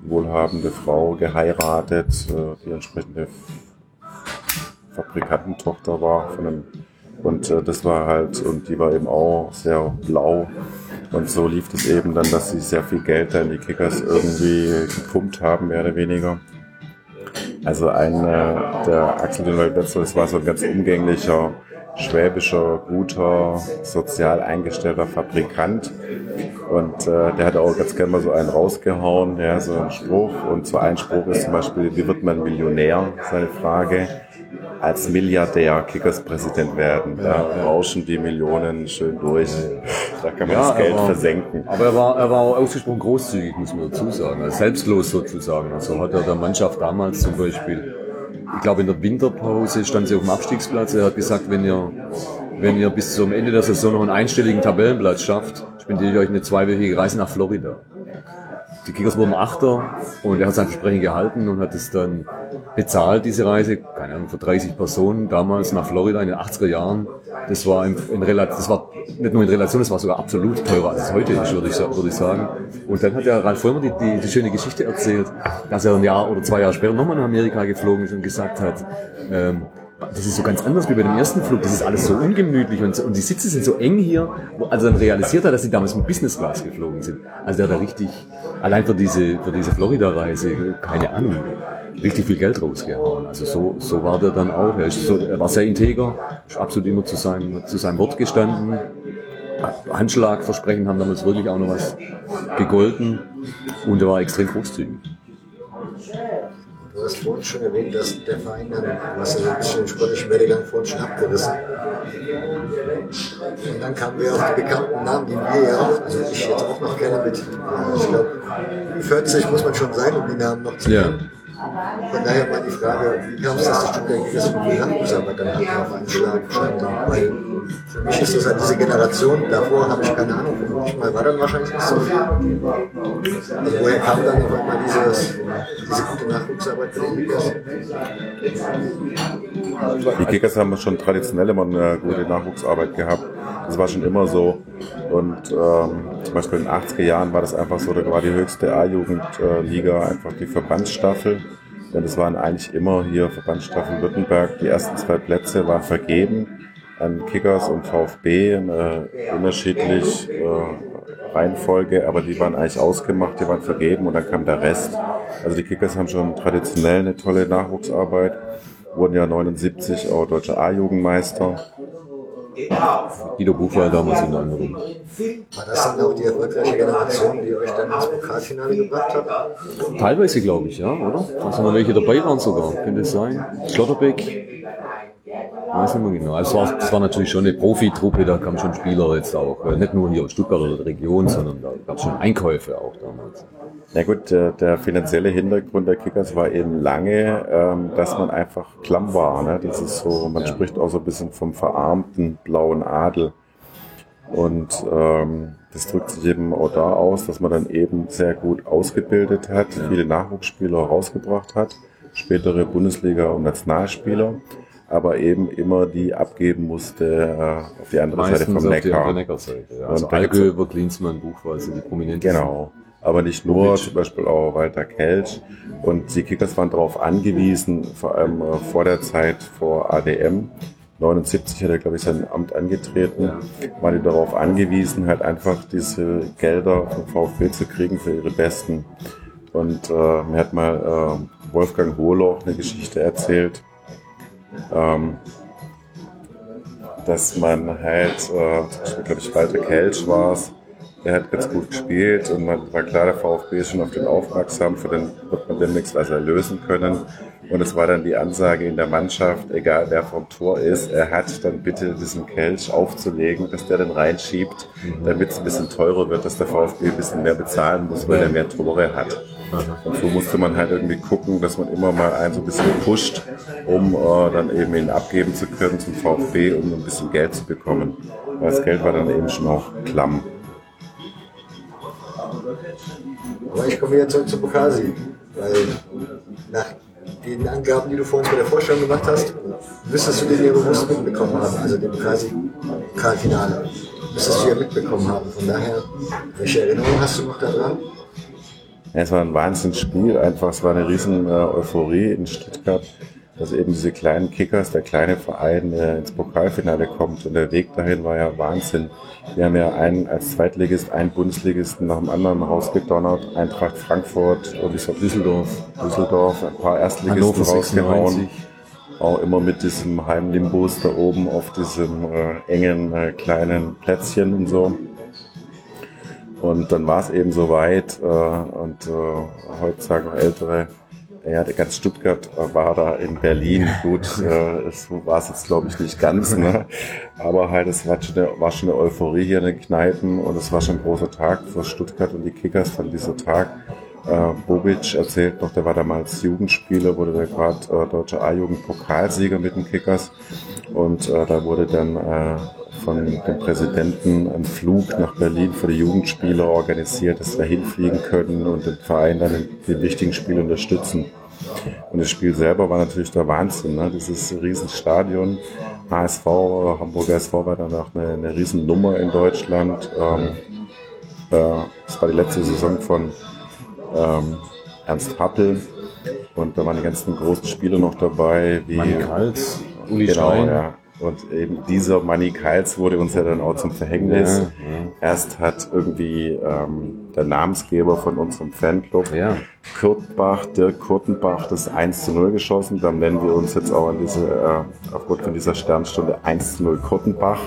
S8: wohlhabende Frau geheiratet, äh, die entsprechende Fabrikantentochter war von einem und äh, das war halt, und die war eben auch sehr blau. Und so lief es eben dann, dass sie sehr viel Geld da in die Kickers irgendwie gepumpt haben, mehr oder weniger. Also einer der Axel Donald Betzel, das war so ein ganz umgänglicher, schwäbischer, guter, sozial eingestellter Fabrikant. Und äh, der hat auch ganz gerne mal so einen rausgehauen, ja, so einen Spruch. Und so ein Spruch ist zum Beispiel, wie wird man Millionär? Seine Frage als Milliardär Kickers-Präsident werden. Da rauschen die Millionen schön durch. Da kann man
S7: Ja,
S8: das Geld
S7: war-
S8: versenken.
S7: Aber er war, er war auch ausgesprochen großzügig, muss man dazu sagen. Also selbstlos sozusagen. Also hat er der Mannschaft damals zum Beispiel, ich glaube in der Winterpause stand sie auf dem Abstiegsplatz. Er hat gesagt, wenn ihr, wenn ihr bis zum Ende der Saison noch einen einstelligen Tabellenplatz schafft, spendiere ich euch eine zweiwöchige Reise nach Florida. Die Kickers wurden Achter und er hat sein Versprechen gehalten und hat es dann bezahlt, diese Reise, keine Ahnung, für 30 Personen damals nach Florida in den 80er Jahren. Das war, in, in Relation, das war nicht nur in Relation, das war sogar absolut teurer als es heute ist, würde ich, würde ich sagen. Und dann hat der Ralf Vollmer die, die, die schöne Geschichte erzählt, dass er ein Jahr oder zwei Jahre später nochmal nach Amerika geflogen ist und gesagt hat, ähm, das ist so ganz anders wie bei dem ersten Flug. Das ist alles so ungemütlich und, und die Sitze sind so eng hier. Also dann realisiert er, dass sie damals mit Business Class geflogen sind. Also der hat da richtig, allein für diese, für diese Florida-Reise, keine Ahnung, richtig viel Geld rausgehauen. Also so, so war der dann auch. Er, ist so, er war sehr integer, ist absolut immer zu seinem, zu seinem Wort gestanden. Handschlagversprechen haben damals wirklich auch noch was gegolten. Und er war extrem großzügig.
S6: Hast vorhin schon erwähnt, dass der Verein dann, ja so ein bisschen sportlichen Werdegang vorhin schon abgerissen. Und dann kamen wir auf die bekannten Namen, die wir ja auch, also ich jetzt auch noch kenne mit, ja, ich glaube, 40 muss man schon sein, um die Namen noch zu
S7: Ja.
S6: kennen. Von daher mal die Frage, wie kam es, dass die Stuttgart Kickers so viel Nachwuchsarbeit dann auf einen Schlag stand? Für mich ist das halt diese Generation, davor habe ich keine Ahnung, für mich mal war dann wahrscheinlich nicht so viel. Also woher kam dann auf einmal dieses, diese gute Nachwuchsarbeit bei den Kickers?
S8: Die Kickers haben schon traditionell immer eine gute Nachwuchsarbeit gehabt. Das war schon immer so. Und ähm, zum Beispiel in den 80er Jahren war das einfach so, da war die höchste A-Jugendliga einfach die Verbandsstaffel. Denn es waren eigentlich immer hier Verbandsstaffel Württemberg. Die ersten zwei Plätze waren vergeben an Kickers und VfB, äh, unterschiedlich äh, Reihenfolge, aber die waren eigentlich ausgemacht, die waren vergeben und dann kam der Rest. Also die Kickers haben schon traditionell eine tolle Nachwuchsarbeit, wurden ja 79 auch deutscher A-Jugendmeister.
S7: Guido Buchwald damals unter anderem.
S6: War das dann auch die erfolgreiche Generation, die euch dann ins Pokalfinale gebracht hat?
S7: Teilweise glaube ich, ja, oder? Da sind noch welche dabei waren sogar. Könnte es sein? Schlotterbeck? Weiß nicht mehr genau. Also es war, es war natürlich schon eine Profitruppe, da kamen schon Spieler jetzt auch, äh, nicht nur hier aus Stuttgart oder der Region, sondern da gab es schon Einkäufe auch damals.
S8: Na gut, der, der finanzielle Hintergrund der Kickers war eben lange, ähm, dass man einfach klamm war. Ne? Das ist so, man
S7: Ja.
S8: spricht auch so ein bisschen vom verarmten blauen Adel. Und ähm, das drückt sich eben auch da aus, dass man dann eben sehr gut ausgebildet hat, viele Nachwuchsspieler rausgebracht hat, spätere Bundesliga- und Nationalspieler, aber eben immer die abgeben musste äh, auf die andere Seite
S7: Meistens
S8: vom
S7: auf die
S8: Neckar.
S7: andere Neckarseite. Ja. Also
S8: Und da gibt's-
S7: Alköver, Klinsmann, Buchwald sind die prominentesten.
S8: Genau. Aber nicht nur, zum Beispiel auch Walter Kelch. Und die Kickers waren darauf angewiesen, vor allem äh, vor der Zeit vor ADM. 79 hat er, glaube ich, sein Amt angetreten, waren die darauf angewiesen, halt einfach diese Gelder vom VfB zu kriegen für ihre Besten. Und äh, mir hat mal äh, Wolfgang Hohloch eine Geschichte erzählt, ähm, dass man halt, äh, glaube ich, Walter Kelch war es, der hat ganz gut gespielt und man war klar, der VfB ist schon auf den aufmerksam, für den wird man demnächst was erlösen können. Und es war dann die Ansage in der Mannschaft, egal wer vom Tor ist, er hat dann bitte diesen Kelch aufzulegen, dass der den reinschiebt, damit es ein bisschen teurer wird, dass der VfB ein bisschen mehr bezahlen muss, weil er mehr Tore hat. Und so musste man halt irgendwie gucken, dass man immer mal einen so ein bisschen pusht, um äh, dann eben ihn abgeben zu können zum VfB, um ein bisschen Geld zu bekommen. Weil das Geld war dann eben schon auch klamm.
S6: Aber ich komme wieder zurück zum Pokalsieg, weil nach den Angaben, die du vorhin bei der Vorstellung gemacht hast, müsstest du den ja bewusst mitbekommen haben, also den Pokalsieg-Pokalfinale. Müsstest du ja mitbekommen haben. Von daher, welche Erinnerung hast du noch daran?
S8: Es war ein Wahnsinnsspiel, einfach, es war eine riesen äh, Euphorie in Stuttgart, dass eben diese kleinen Kickers, der kleine Verein äh, ins Pokalfinale kommt und der Weg dahin war ja Wahnsinn. Wir haben ja einen als Zweitligist, einen Bundesligisten nach dem anderen rausgedonnert, Eintracht Frankfurt und ich Düsseldorf, Düsseldorf, ein paar Erstligisten rausgehauen. Auch immer mit diesem Heimlimbus da oben auf diesem äh, engen äh, kleinen Plätzchen und so. Und dann war es eben soweit äh, und äh, heute sagen auch Ältere, ja, der ganz Stuttgart war da in Berlin. Gut, äh, es war es jetzt glaube ich nicht ganz, ne? aber halt es war schon, eine, war schon eine Euphorie hier in den Kneipen und es war schon ein großer Tag für Stuttgart und die Kickers von dieser Tag. Äh, Bobic erzählt noch, der war damals Jugendspieler, wurde der gerade äh, deutscher A-Jugend-Pokalsieger mit den Kickers und äh, da wurde dann äh, von dem Präsidenten ein Flug nach Berlin für die Jugendspieler organisiert, dass wir hinfliegen können und den Verein dann in den wichtigen Spiel unterstützen. Und das Spiel selber war natürlich der Wahnsinn, ne? dieses Riesenstadion. HSV, Hamburger SV war danach eine, eine Riesennummer in Deutschland. Ähm, äh, das war die letzte Saison von ähm, Ernst Happel. Und da waren die ganzen großen Spieler noch dabei, wie
S7: Kals, Uli
S8: genau,
S7: Stein.
S8: ja. Und eben dieser Manny Kals wurde uns ja dann auch zum Verhängnis.
S7: Ja, ja.
S8: Erst hat irgendwie ähm, der Namensgeber von unserem Fanclub,
S7: Ja.
S8: Kurtbach, Dirk Kurtenbach, das 1 zu 0 geschossen. Dann nennen wir uns jetzt auch an diese, äh, aufgrund von dieser Sternstunde 1 zu 0 Kurtenbach.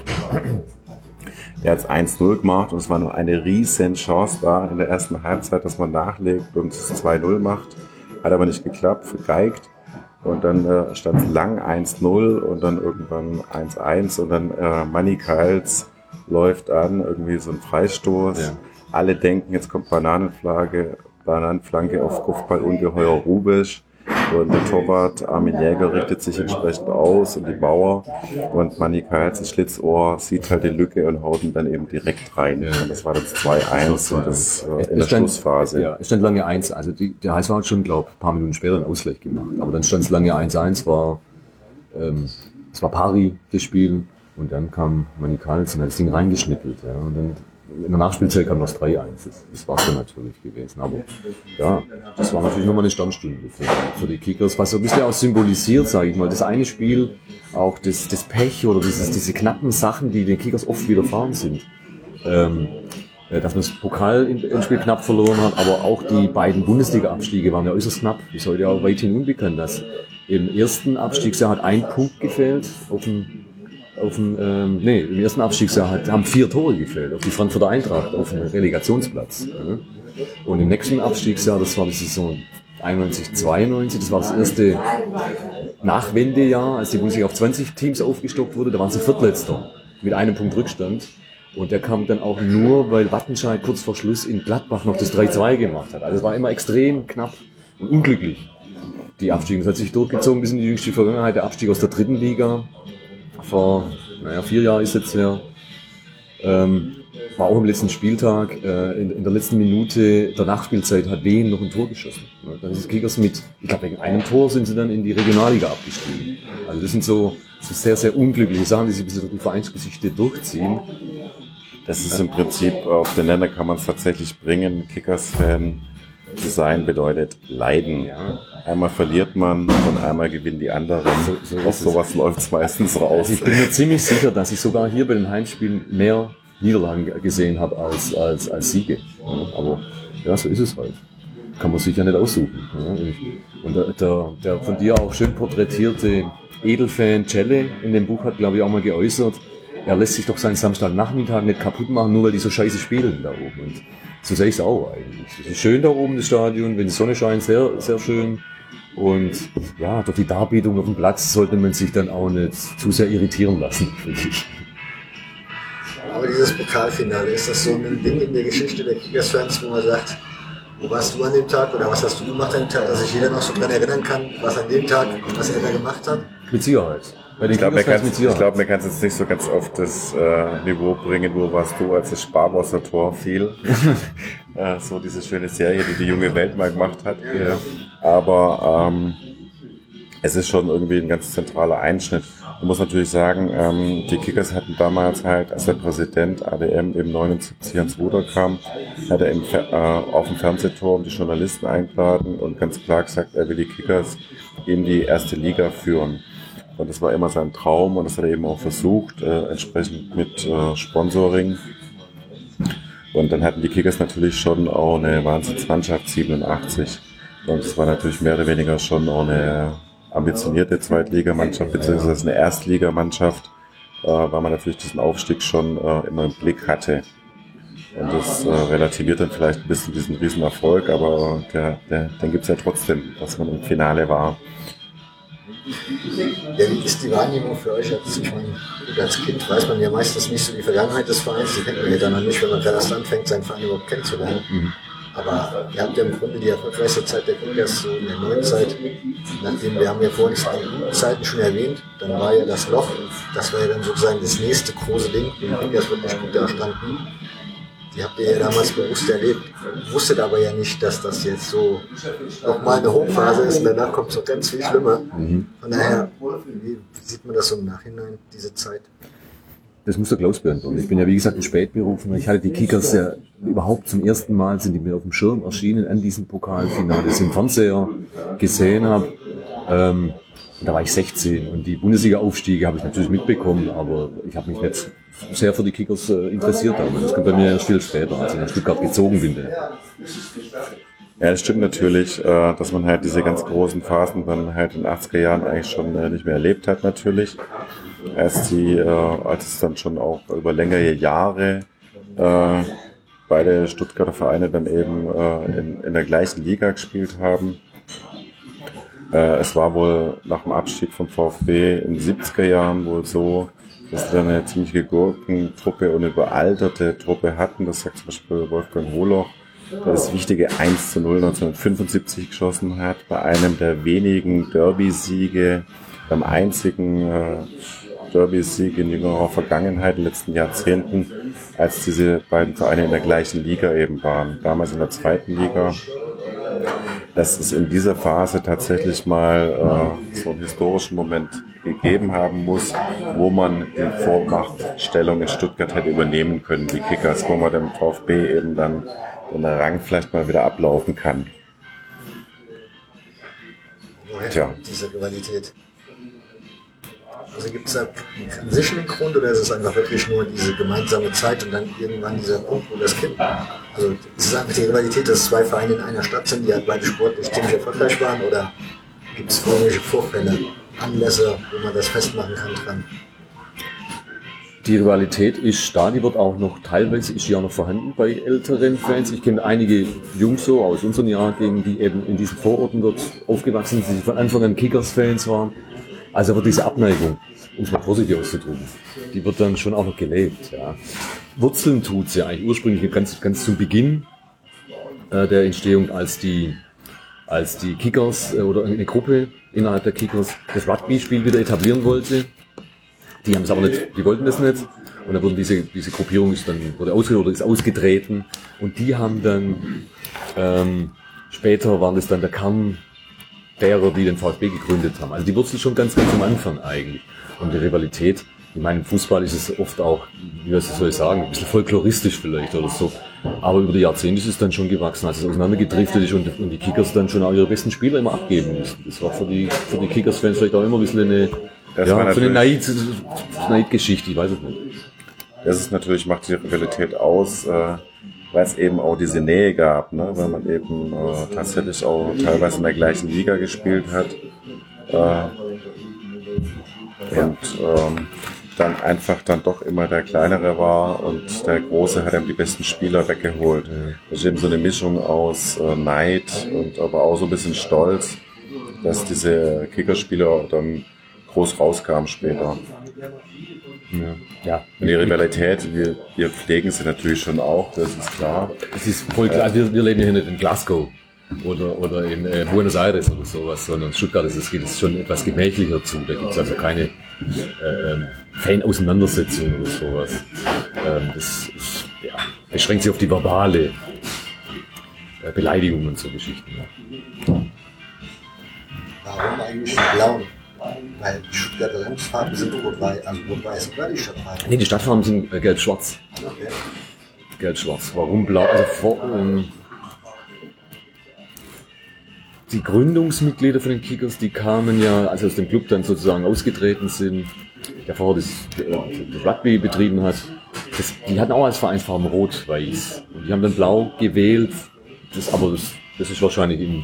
S8: Er hat 1-0 gemacht und es war noch eine riesen Chance da in der ersten Halbzeit, dass man nachlegt und es 2-0 macht. Hat aber nicht geklappt, vergeigt. Und dann äh, stand lang 1-0 und dann irgendwann 1-1 und dann äh, Manny Kals läuft an, irgendwie so ein Freistoß.
S7: Ja.
S8: Alle denken, jetzt kommt Bananenflagge, Bananenflanke auf Kopfballungeheuer Rubisch. Und der Torwart Armin Jäger richtet sich entsprechend aus und die Mauer. Und Manny Kals, das Schlitzohr, sieht halt die Lücke und haut ihn dann eben direkt rein. Und das war das 2-1 und das äh, in der
S7: stand-
S8: Schlussphase.
S7: Ja, es stand lange 1. Also die, der HSV hat schon, glaube ein paar Minuten später einen Ausgleich gemacht. Aber dann stand es lange 1-1, war, ähm, es war pari, das Spiel. Und dann kam Manny Kals und hat das Ding reingeschnippelt. Ja. Und dann in der Nachspielzeit kam das 3-1. Das, das war dann natürlich gewesen. Aber ja, das war natürlich nochmal eine Sternstunde für, für die Kickers, was so ein bisschen auch symbolisiert, sage ich mal. Das eine Spiel, auch das, das Pech oder dieses, diese knappen Sachen, die den Kickers oft widerfahren sind. Ähm, äh, dass man das Pokalendspiel knapp verloren hat, aber auch die beiden Bundesliga-Abstiege waren ja äußerst knapp. Ist heute auch weithin unbekannt, dass im ersten Abstiegsjahr hat ein Punkt gefehlt auf dem auf dem, ähm, nee, im ersten Abstiegsjahr hat, haben vier Tore gefehlt auf die Frankfurter Eintracht auf dem Relegationsplatz. Ja. Und im nächsten Abstiegsjahr, das war die Saison 91, 92, das war das erste Nachwendejahr, als die Bundesliga auf 20 Teams aufgestockt wurde, da waren sie Viertletzter mit einem Punkt Rückstand. Und der kam dann auch nur, weil Wattenscheid kurz vor Schluss in Gladbach noch das 3-2 gemacht hat. Also es war immer extrem knapp und unglücklich. Die Abstiege, das hat sich durchgezogen bis in die jüngste Vergangenheit. Der Abstieg aus der dritten Liga vor, naja, vier Jahren ist jetzt her. Ähm, war auch am letzten Spieltag, äh, in, in der letzten Minute der Nachspielzeit hat Wien noch ein Tor geschossen. Ja, Dann ist Kickers mit, ich glaube wegen einem Tor sind sie dann in die Regionalliga abgestiegen. Also das sind so, so sehr, sehr unglückliche Sachen, die sich durch die Vereinsgeschichte durchziehen.
S8: Das ist im Prinzip, auf den Nenner kann man es tatsächlich bringen. Kickers-Fan sein bedeutet leiden. Einmal verliert man und einmal gewinnen die anderen.
S7: So- so
S8: Auf sowas läuft es meistens raus.
S7: Ich bin mir ziemlich sicher, dass ich sogar hier bei den Heimspielen mehr Niederlagen gesehen habe als, als, als Siege. Aber ja, so ist es halt. Kann man sich ja nicht aussuchen. Und der, der, der von dir auch schön porträtierte Edelfan Celle in dem Buch hat, glaube ich, auch mal geäußert, er lässt sich doch seinen Samstagnachmittag nicht kaputt machen, nur weil die so scheiße spielen da oben. Und so sehe ich es auch eigentlich. Es ist schön da oben, das Stadion, wenn die Sonne scheint, sehr, sehr schön. Und ja, durch die Darbietung auf dem Platz sollte man sich dann auch nicht zu sehr irritieren lassen, [LAUGHS] finde ich.
S6: Aber dieses Pokalfinale, ist das so ein Ding in der Geschichte der Kickers-Fans, wo man sagt, wo warst du an dem Tag oder was hast du gemacht an dem Tag, dass sich jeder noch so dran erinnern kann, was an dem Tag, was er da gemacht hat?
S7: Mit Sicherheit. Bei den
S8: Ich glaube, mir glaub, mir kannst jetzt nicht so ganz auf das äh, Niveau bringen, wo warst du, als das Sparwasser Tor fiel. [LAUGHS] äh, so diese schöne Serie, die die junge Welt mal gemacht hat. Aber ähm, es ist schon irgendwie ein ganz zentraler Einschnitt. Man muss natürlich sagen, ähm, die Kickers hatten damals halt, als der Präsident ADM im 79 ans Ruder kam, hat er im, äh, auf dem Fernsehturm die Journalisten eingeladen und ganz klar gesagt, er will die Kickers in die erste Liga führen. Und das war immer sein Traum und das hat er eben auch versucht, äh, entsprechend mit äh, Sponsoring. Und dann hatten die Kickers natürlich schon auch eine Wahnsinnsmannschaft 87. Und es war natürlich mehr oder weniger schon auch eine ambitionierte Zweitligamannschaft beziehungsweise eine Erstligamannschaft, äh, weil man natürlich diesen Aufstieg schon äh, immer im Blick hatte. Und das äh, relativiert dann vielleicht ein bisschen diesen Riesenerfolg, aber der, der, den gibt's ja trotzdem, dass man im Finale war.
S6: Ja, wie ist die Wahrnehmung für euch als, als Kind weiß man ja meistens nicht so die Vergangenheit des Vereins, die kennt man ja dann noch nicht, wenn man gerade erst anfängt, seinen Verein überhaupt kennenzulernen. Aber ihr habt ja im Grunde die erfolgreichste Zeit der Kickers so in der neuen Zeit, nachdem wir haben ja vorhin die guten Zeiten schon erwähnt, dann war ja das Loch, das war ja dann sozusagen das nächste große Ding, die Kickers wirklich gut dastanden. Die habt ihr ja damals bewusst erlebt. Wusstet aber ja nicht, dass das jetzt so nochmal eine Hochphase ist und danach kommt so ganz viel schlimmer. Von daher, wie sieht man das so im Nachhinein, diese Zeit?
S7: Das muss der Klaus beantworten. Ich bin ja, wie gesagt, ein Spätberufener. Ich hatte die Kickers ja überhaupt zum ersten Mal, sind die mir auf dem Schirm erschienen an diesem Pokalfinale, das ich im Fernseher gesehen habe. Ähm, da war ich 16 und die Bundesliga-Aufstiege habe ich natürlich mitbekommen, aber ich habe mich nicht sehr für die Kickers äh, interessiert. Aber das kommt bei mir erst viel später, als ich nach Stuttgart gezogen bin.
S8: Ja, es stimmt natürlich, äh, dass man halt diese ganz großen Phasen dann halt in den 80er Jahren eigentlich schon äh, nicht mehr erlebt hat natürlich. Als die, äh, als es dann schon auch über längere Jahre äh, beide Stuttgarter Vereine dann eben äh, in, in der gleichen Liga gespielt haben. Äh, es war wohl nach dem Abstieg vom VfB in den 70er Jahren wohl so, dass wir eine ziemliche Gurkentruppe und überalterte Truppe hatten. Das sagt zum Beispiel Wolfgang Holoch, der das wichtige 1 zu 0 1975 geschossen hat, bei einem der wenigen Derby-Siege, beim einzigen äh, Derby-Sieg in jüngerer Vergangenheit, in den letzten Jahrzehnten, als diese beiden Vereine in der gleichen Liga eben waren. Damals in der zweiten Liga. Dass es in dieser Phase tatsächlich mal äh, so einen historischen Moment gegeben haben muss, wo man die Vormachtstellung in Stuttgart hätte übernehmen können, die Kickers, wo man dem VfB eben dann den Rang vielleicht mal wieder ablaufen kann.
S6: Woher
S8: Tja.
S6: diese Rivalität? Also gibt es da an sich einen Grund oder ist es einfach wirklich nur diese gemeinsame Zeit und dann irgendwann dieser Punkt, wo das Kind. Also ist es einfach die Rivalität, dass zwei Vereine in einer Stadt sind, die halt beide sportlich ziemlich erfolgreich waren oder gibt es irgendwelche Vorfälle, Anlässe, wo man das festmachen kann dran?
S7: Die Rivalität ist da, die wird auch noch teilweise ist auch noch vorhanden bei älteren Fans. Ich kenne einige Jungs so aus unseren Jahrgängen, die eben in diesen Vororten dort aufgewachsen sind, die von Anfang an Kickers-Fans waren. Also wird diese Abneigung, um es mal vorsichtig auszudrücken, die wird dann schon auch noch gelebt. Ja. Wurzeln tut sie eigentlich ursprünglich ganz, ganz zum Beginn äh, der Entstehung, als die, als die Kickers äh, oder eine Gruppe innerhalb der Kickers das Rugby-Spiel wieder etablieren wollte. Die haben es aber nicht, die wollten das nicht. Und dann wurden diese, diese Gruppierung ist dann, wurde ausge oder ist ausgetreten. Und die haben dann, ähm, später waren es dann der Kern derer, die den VfB gegründet haben. Also die Wurzel schon ganz, ganz am Anfang eigentlich. Und die Rivalität, ich meine, im Fußball ist es oft auch, wie soll ich sagen, ein bisschen folkloristisch vielleicht oder so. Aber über die Jahrzehnte ist es dann schon gewachsen, als es auseinandergedriftet ist und, und die Kickers dann schon auch ihre besten Spieler immer abgeben mussten. Das war für die, für die Kickers-Fans vielleicht auch immer ein bisschen eine,
S8: Das
S7: ja, so eine Neid, Neidgeschichte, ich weiß es nicht.
S8: Das ist natürlich, macht die Rivalität aus, äh, weil es eben auch diese Nähe gab, ne? weil man eben äh, tatsächlich auch teilweise in der gleichen Liga gespielt hat. Äh, und ähm, dann einfach dann doch immer der Kleinere war und der Große hat ihm die besten Spieler weggeholt. Das ist eben so eine Mischung aus äh, Neid und aber auch so ein bisschen Stolz, dass diese Kickerspieler dann groß rauskamen später.
S7: Ja.
S8: Und die Rivalität, wir, wir pflegen sie natürlich schon auch, das ist klar.
S7: Es ist voll klar, wir, wir leben ja hier nicht in Glasgow. oder, oder in äh, Buenos Aires oder sowas, sondern in Stuttgart ist es, geht es schon etwas gemächlicher zu. Da gibt es also keine äh, ähm, Fan-Auseinandersetzung oder sowas. Ähm, das ist, ja, beschränkt sich auf die verbale äh, Beleidigung und so Geschichten. Ja.
S6: Warum eigentlich Blauen? Weil die Stuttgarter Landesfarben sind rot-weiß, also rot-weiß, oder die Stadtfarben?
S7: Nee, die Stadtfarben sind äh, gelb-schwarz.
S6: Okay.
S7: Gelb-schwarz. Warum blau? Also vor, ähm, die Gründungsmitglieder von den Kickers, die kamen ja, als sie aus dem Club dann sozusagen ausgetreten sind, der vorher das, das Rugby betrieben hat, das, die hatten auch als Vereinsfarben rot-weiß. Und die haben dann blau gewählt, das, aber das, das ist wahrscheinlich im,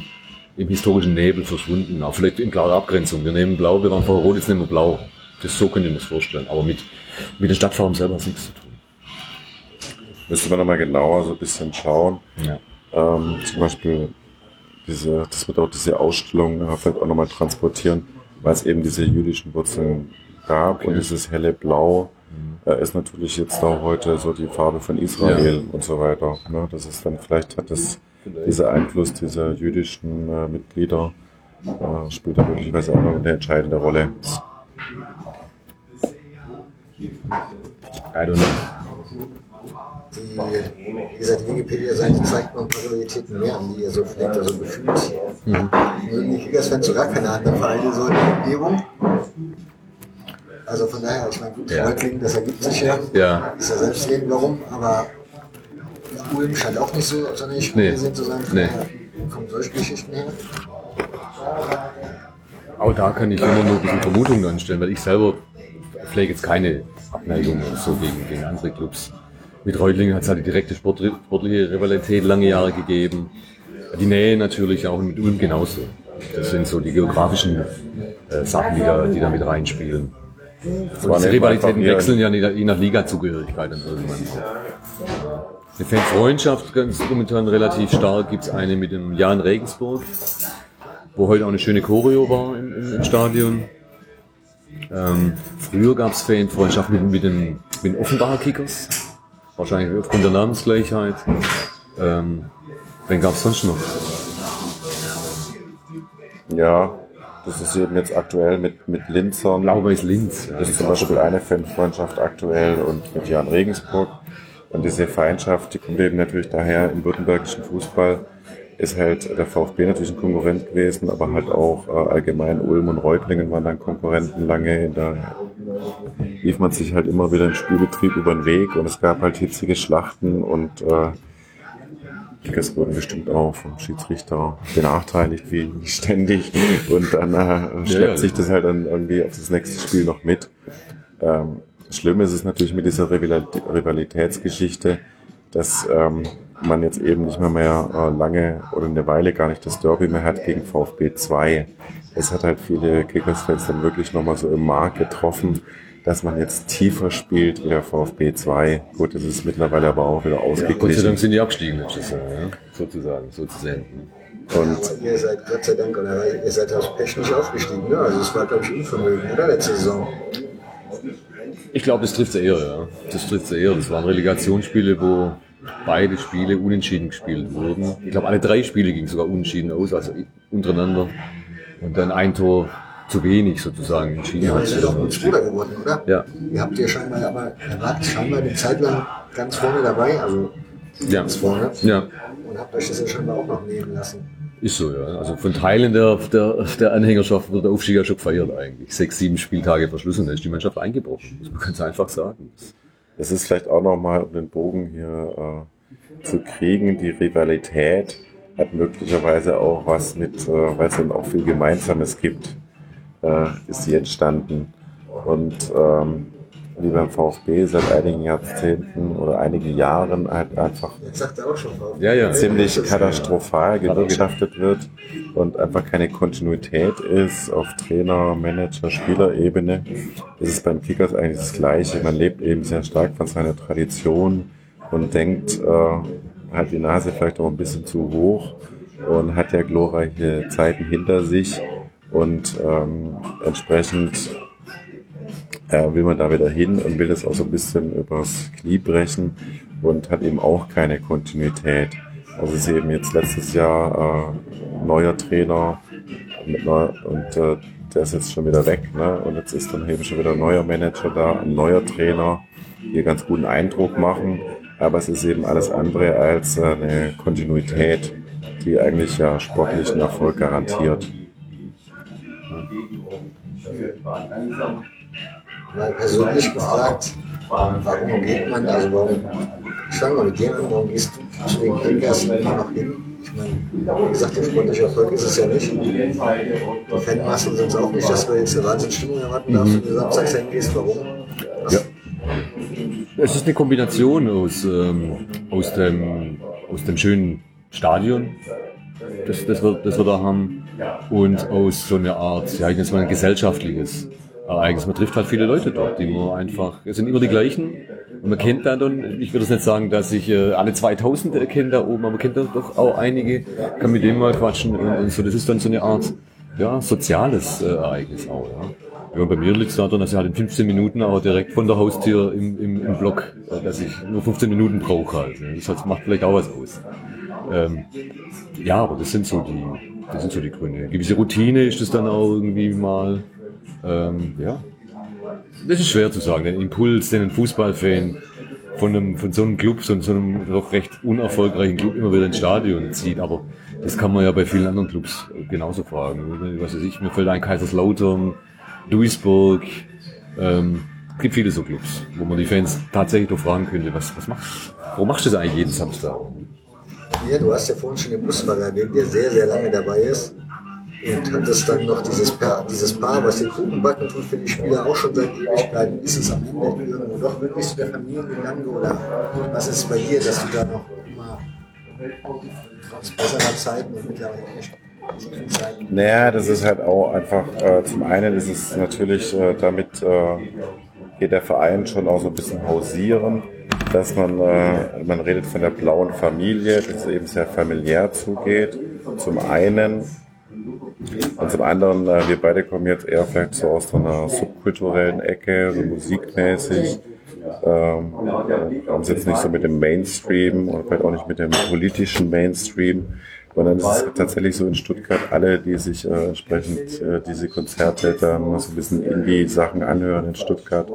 S7: im historischen Nebel verschwunden. Auch vielleicht in klarer Abgrenzung. Wir nehmen blau, wir waren vorher rot, jetzt nehmen wir blau. Das, so könnt ihr das vorstellen. Aber mit, mit den Stadtfarben selber hat es nichts zu tun.
S8: Müsste man nochmal genauer so ein bisschen schauen.
S7: Ja.
S8: Ähm, zum Beispiel diese, das wird auch diese Ausstellung äh, vielleicht auch nochmal transportieren, weil es eben diese jüdischen Wurzeln gab und dieses helle Blau äh, ist natürlich jetzt auch heute so die Farbe von Israel
S7: Ja.
S8: und so weiter. Ne? Das ist dann vielleicht hat das dieser Einfluss dieser jüdischen äh, Mitglieder äh, spielt da möglicherweise auch noch eine entscheidende Rolle.
S7: I don't know.
S6: Die, wie gesagt, die Wikipedia-Seite zeigt noch Realitäten mehr an, die ihr so pflegt, also gefühlt.
S7: Mhm.
S6: Mögen die Kickers-Fans so gar keine anderen Vereine so in der Umgebung. Also von daher, ich meine, gut,
S7: Ja.
S6: Reutlingen, das ergibt sich ja.
S7: Ja.
S6: Ist ja selbst reden, warum, aber Ulm scheint auch nicht so sonderlich
S7: Nee.
S6: gesehen zu sein.
S7: Nee.
S6: Kommen solche Geschichten her.
S7: Auch da kann ich immer nur ein bisschen Vermutungen anstellen, weil ich selber pflege jetzt keine Abneigung so gegen, gegen andere Clubs. Mit Reutlingen hat es halt die direkte Sport, sportliche Rivalität lange Jahre gegeben. Die Nähe natürlich auch mit Ulm genauso. Das sind so die geografischen äh, Sachen, die da, die da mit reinspielen. Und
S8: nicht
S7: Rivalitäten wechseln ja je nach- Liga-Zugehörigkeit dann irgendwann. Eine Fanfreundschaft ganz momentan relativ stark. Gibt es eine mit dem Jan Regensburg, wo heute auch eine schöne Choreo war im, im, im Stadion. Ähm, früher gab es Fanfreundschaft mit, mit, den, mit den Offenbacher Kickers. Wahrscheinlich aufgrund der Namensgleichheit. Ähm, wen gab es sonst noch?
S8: Ja, das ist eben jetzt aktuell mit, mit Linzern.
S7: Blau-Weiß Linz. Ja,
S8: Das ist zum Beispiel eine Fanfreundschaft aktuell und mit Jan Regensburg. Und diese Feindschaft, die kommt eben natürlich daher im württembergischen Fußball, ist halt der VfB natürlich ein Konkurrent gewesen, aber halt auch äh, allgemein Ulm und Reutlingen waren dann Konkurrenten lange. Da lief man sich halt immer wieder im Spielbetrieb über den Weg und es gab halt hitzige Schlachten und äh, Kickers wurden bestimmt auch vom Schiedsrichter benachteiligt, wie [LAUGHS] ständig. Und dann äh, schleppt
S7: ja,
S8: sich das halt dann irgendwie auf das nächste Spiel noch mit. Ähm, schlimm ist es natürlich mit dieser Rival- Rivalitätsgeschichte, dass ähm, man jetzt eben nicht mehr, mehr äh, lange oder eine Weile gar nicht das Derby mehr hat gegen VfB 2. Es hat halt viele Kickers-Fans dann wirklich nochmal so im Markt getroffen, dass man jetzt tiefer spielt wie der VfB 2. Gut, das ist mittlerweile aber auch wieder
S7: Gott sei
S8: ausgeglichen.
S7: Dank sind die abgestiegen ja? sozusagen, so zu senden.
S8: Und
S6: Ihr seid Gott sei Dank, oder ihr seid aus Pech nicht aufgestiegen, ne? Also es war, glaube ich, Unvermögen, oder? Letzte Saison.
S7: Ich glaube, das trifft eher, ja. Das trifft eher. Das waren Relegationsspiele, wo beide Spiele unentschieden gespielt wurden. Ich glaube, alle drei Spiele gingen sogar unentschieden aus, also untereinander. Und dann ein Tor zu wenig sozusagen entschieden
S6: Ihr
S7: hat.
S6: seid doch gut Bruder geworden, oder?
S7: Ja.
S6: Ihr habt ja scheinbar, aber ihr wart scheinbar eine Zeit lang ganz vorne dabei, also
S7: Ja.
S6: ganz vorne.
S7: Ja,
S6: Und habt euch das ja scheinbar auch noch nehmen lassen.
S7: ist so, ja. Also von Teilen der, der, der Anhängerschaft wird der Aufstieg ja schon gefeiert eigentlich. Sechs, sieben Spieltage Verschluss und dann ist die Mannschaft eingebrochen. Das muss man ganz einfach sagen.
S8: es ist vielleicht auch nochmal, um den Bogen hier äh, zu kriegen, die Rivalität hat möglicherweise auch was mit, äh, weil es dann auch viel Gemeinsames gibt, äh, ist sie entstanden. Und ähm, wie beim VfB seit einigen Jahrzehnten oder einigen Jahren halt einfach.
S7: Ja, ja.
S8: ziemlich katastrophal gewirtschaftet wird und einfach keine Kontinuität ist auf Trainer, Manager, Spielerebene, ist es beim Kickers eigentlich das Gleiche. Man lebt eben sehr stark von seiner Tradition und denkt, äh, hat die Nase vielleicht auch ein bisschen zu hoch und hat ja glorreiche Zeiten hinter sich und ähm, entsprechend äh, will man da wieder hin und will das auch so ein bisschen übers Knie brechen und hat eben auch keine Kontinuität. Also es ist eben jetzt letztes Jahr äh, neuer Trainer mit neu, und äh, der ist jetzt schon wieder weg. Ne? Und jetzt ist dann eben schon wieder ein neuer Manager da, ein neuer Trainer, die ganz guten Eindruck machen. Aber es ist eben alles andere als äh, eine Kontinuität, die eigentlich ja sportlichen Erfolg garantiert.
S6: Mal persönlich gefragt, warum geht man, also warum, ich fange mal mit an, warum gehst du zu den Kickers immer noch hin? Ich meine, wie gesagt, der sportliche Erfolg ist es ja nicht. Die Fanmassen sind es auch nicht, dass wir jetzt eine Wahnsinnsstimmung erwarten darfst, wenn du samstags hingehst. Warum?
S7: Ja. Es ist eine Kombination aus, ähm, aus, dem, aus dem schönen Stadion, das, das, wir, das wir da haben, und aus so einer Art, ja, ich nenne es mal ein gesellschaftliches Ereignis. Man trifft halt viele Leute dort, die man einfach, es sind immer die gleichen. Und man kennt da dann, ich würde jetzt nicht sagen, dass ich äh, alle 2000 kenne da oben, aber man kennt da doch auch einige, kann mit denen mal quatschen und, und so. Das ist dann so eine Art, ja, soziales äh, Ereignis auch, ja. Ja, bei mir liegt es daran, dass ich halt in 15 Minuten aber direkt von der Haustür im, im, im Block, äh, dass ich nur 15 Minuten brauche halt. Ne. Das macht vielleicht auch was aus. Ähm, ja, aber das sind so die, das sind so die Gründe. Gewisse Routine ist das dann auch irgendwie mal. Ähm, ja. Das ist schwer zu sagen. Den Impuls, den ein Fußballfan von, einem, von so einem Club, so, so einem doch recht unerfolgreichen Club immer wieder ins Stadion zieht. Aber das kann man ja bei vielen anderen Clubs genauso fragen. Was weiß ich, mir fällt ein Kaiserslautern, Duisburg. Ähm, es gibt viele so Clubs, wo man die Fans tatsächlich doch fragen könnte, was, was machst warum machst du das eigentlich jeden Samstag?
S6: Ja, du hast ja vorhin schon den Busfahrer erwähnt, der sehr, sehr lange dabei ist. Und hattest dann noch dieses Paar, dieses Paar, was den Kuchen backen tut für die Spieler auch schon seit Ewigkeiten. Ist es am Ende irgendwo doch wirklich so der Familiengedanke oder was ist bei dir, dass du da noch immer trotz besserer Zeiten und mittlerweile echt
S8: naja, das ist halt auch einfach, äh, zum einen ist es natürlich, äh, damit äh, geht der Verein schon auch so ein bisschen hausieren, dass man, äh, man redet von der blauen Familie, dass es eben sehr familiär zugeht, zum einen. Und zum anderen, äh, wir beide kommen jetzt eher vielleicht so aus so einer subkulturellen Ecke, so musikmäßig. Ähm, haben es jetzt nicht so mit dem Mainstream und vielleicht auch nicht mit dem politischen Mainstream, sondern es ist tatsächlich so in Stuttgart, alle, die sich äh, entsprechend äh, diese Konzerte dann so ein bisschen Indie-Sachen anhören in Stuttgart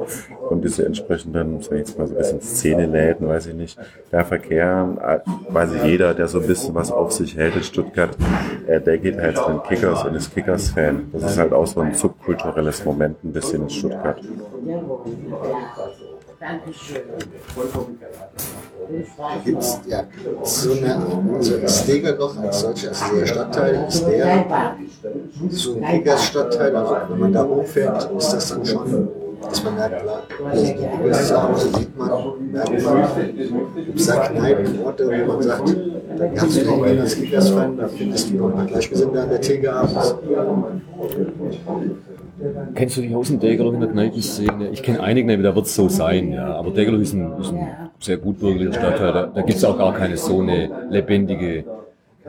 S8: und diese entsprechenden, sag ich jetzt mal so ein bisschen Szeneläden, weiß ich nicht, da verkehren, äh, quasi jeder, der so ein bisschen was auf sich hält in Stuttgart, äh, der geht halt zu den Kickers und ist Kickers-Fan. Das ist halt auch so ein subkulturelles Moment ein bisschen in Stuttgart.
S6: Gibt es ja, so eine, also das Degerloch als solcher, also der Stadtteil ist der, so ein Kickers-Stadtteil, also wenn man da hochfährt, ist das dann schon, dass man merkt, die Kickers zu Hause, sieht man, merkt man, gibt es da Kneipen, Orte, wo man sagt, da kannst du hingehen als Kickers-Fan, da findest du noch mal Gleichgesinnte an der Theke abends.
S7: Kennst du die Hausen Degerloch in der Kneipenszene? Ich kenne einige Kneipen, da wird es so sein, ja. Aber Degerloch ist ein, ist ein sehr gutbürgerlicher Stadtteil. Da, da gibt es auch gar keine so eine lebendige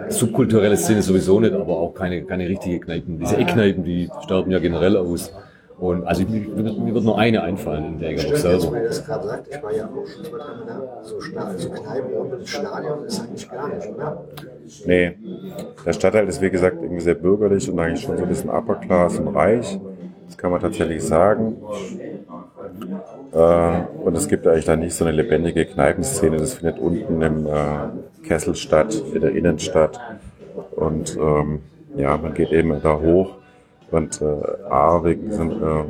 S7: subkulturelle Szene sowieso nicht, aber auch keine, keine richtige Kneipen. Diese Eckkneipen, die sterben ja generell aus. Und also mir, mir wird nur eine einfallen in Degerloch
S6: Stimmt,
S7: selber.
S6: jetzt, wo ihr das gerade sagt, ich war ja auch schon dreimal da, so, so Kneipen ums Stadion ist eigentlich gar nicht, oder?
S8: Nee, der Stadtteil ist wie gesagt irgendwie sehr bürgerlich und eigentlich schon so ein bisschen Upper Class und reich. Das kann man tatsächlich sagen. Äh, und es gibt eigentlich da nicht so eine lebendige Kneipenszene. Das findet unten im äh, Kessel statt, in der Innenstadt. Und ähm, ja, man geht eben da hoch. Und äh, A, wegen diesen, äh,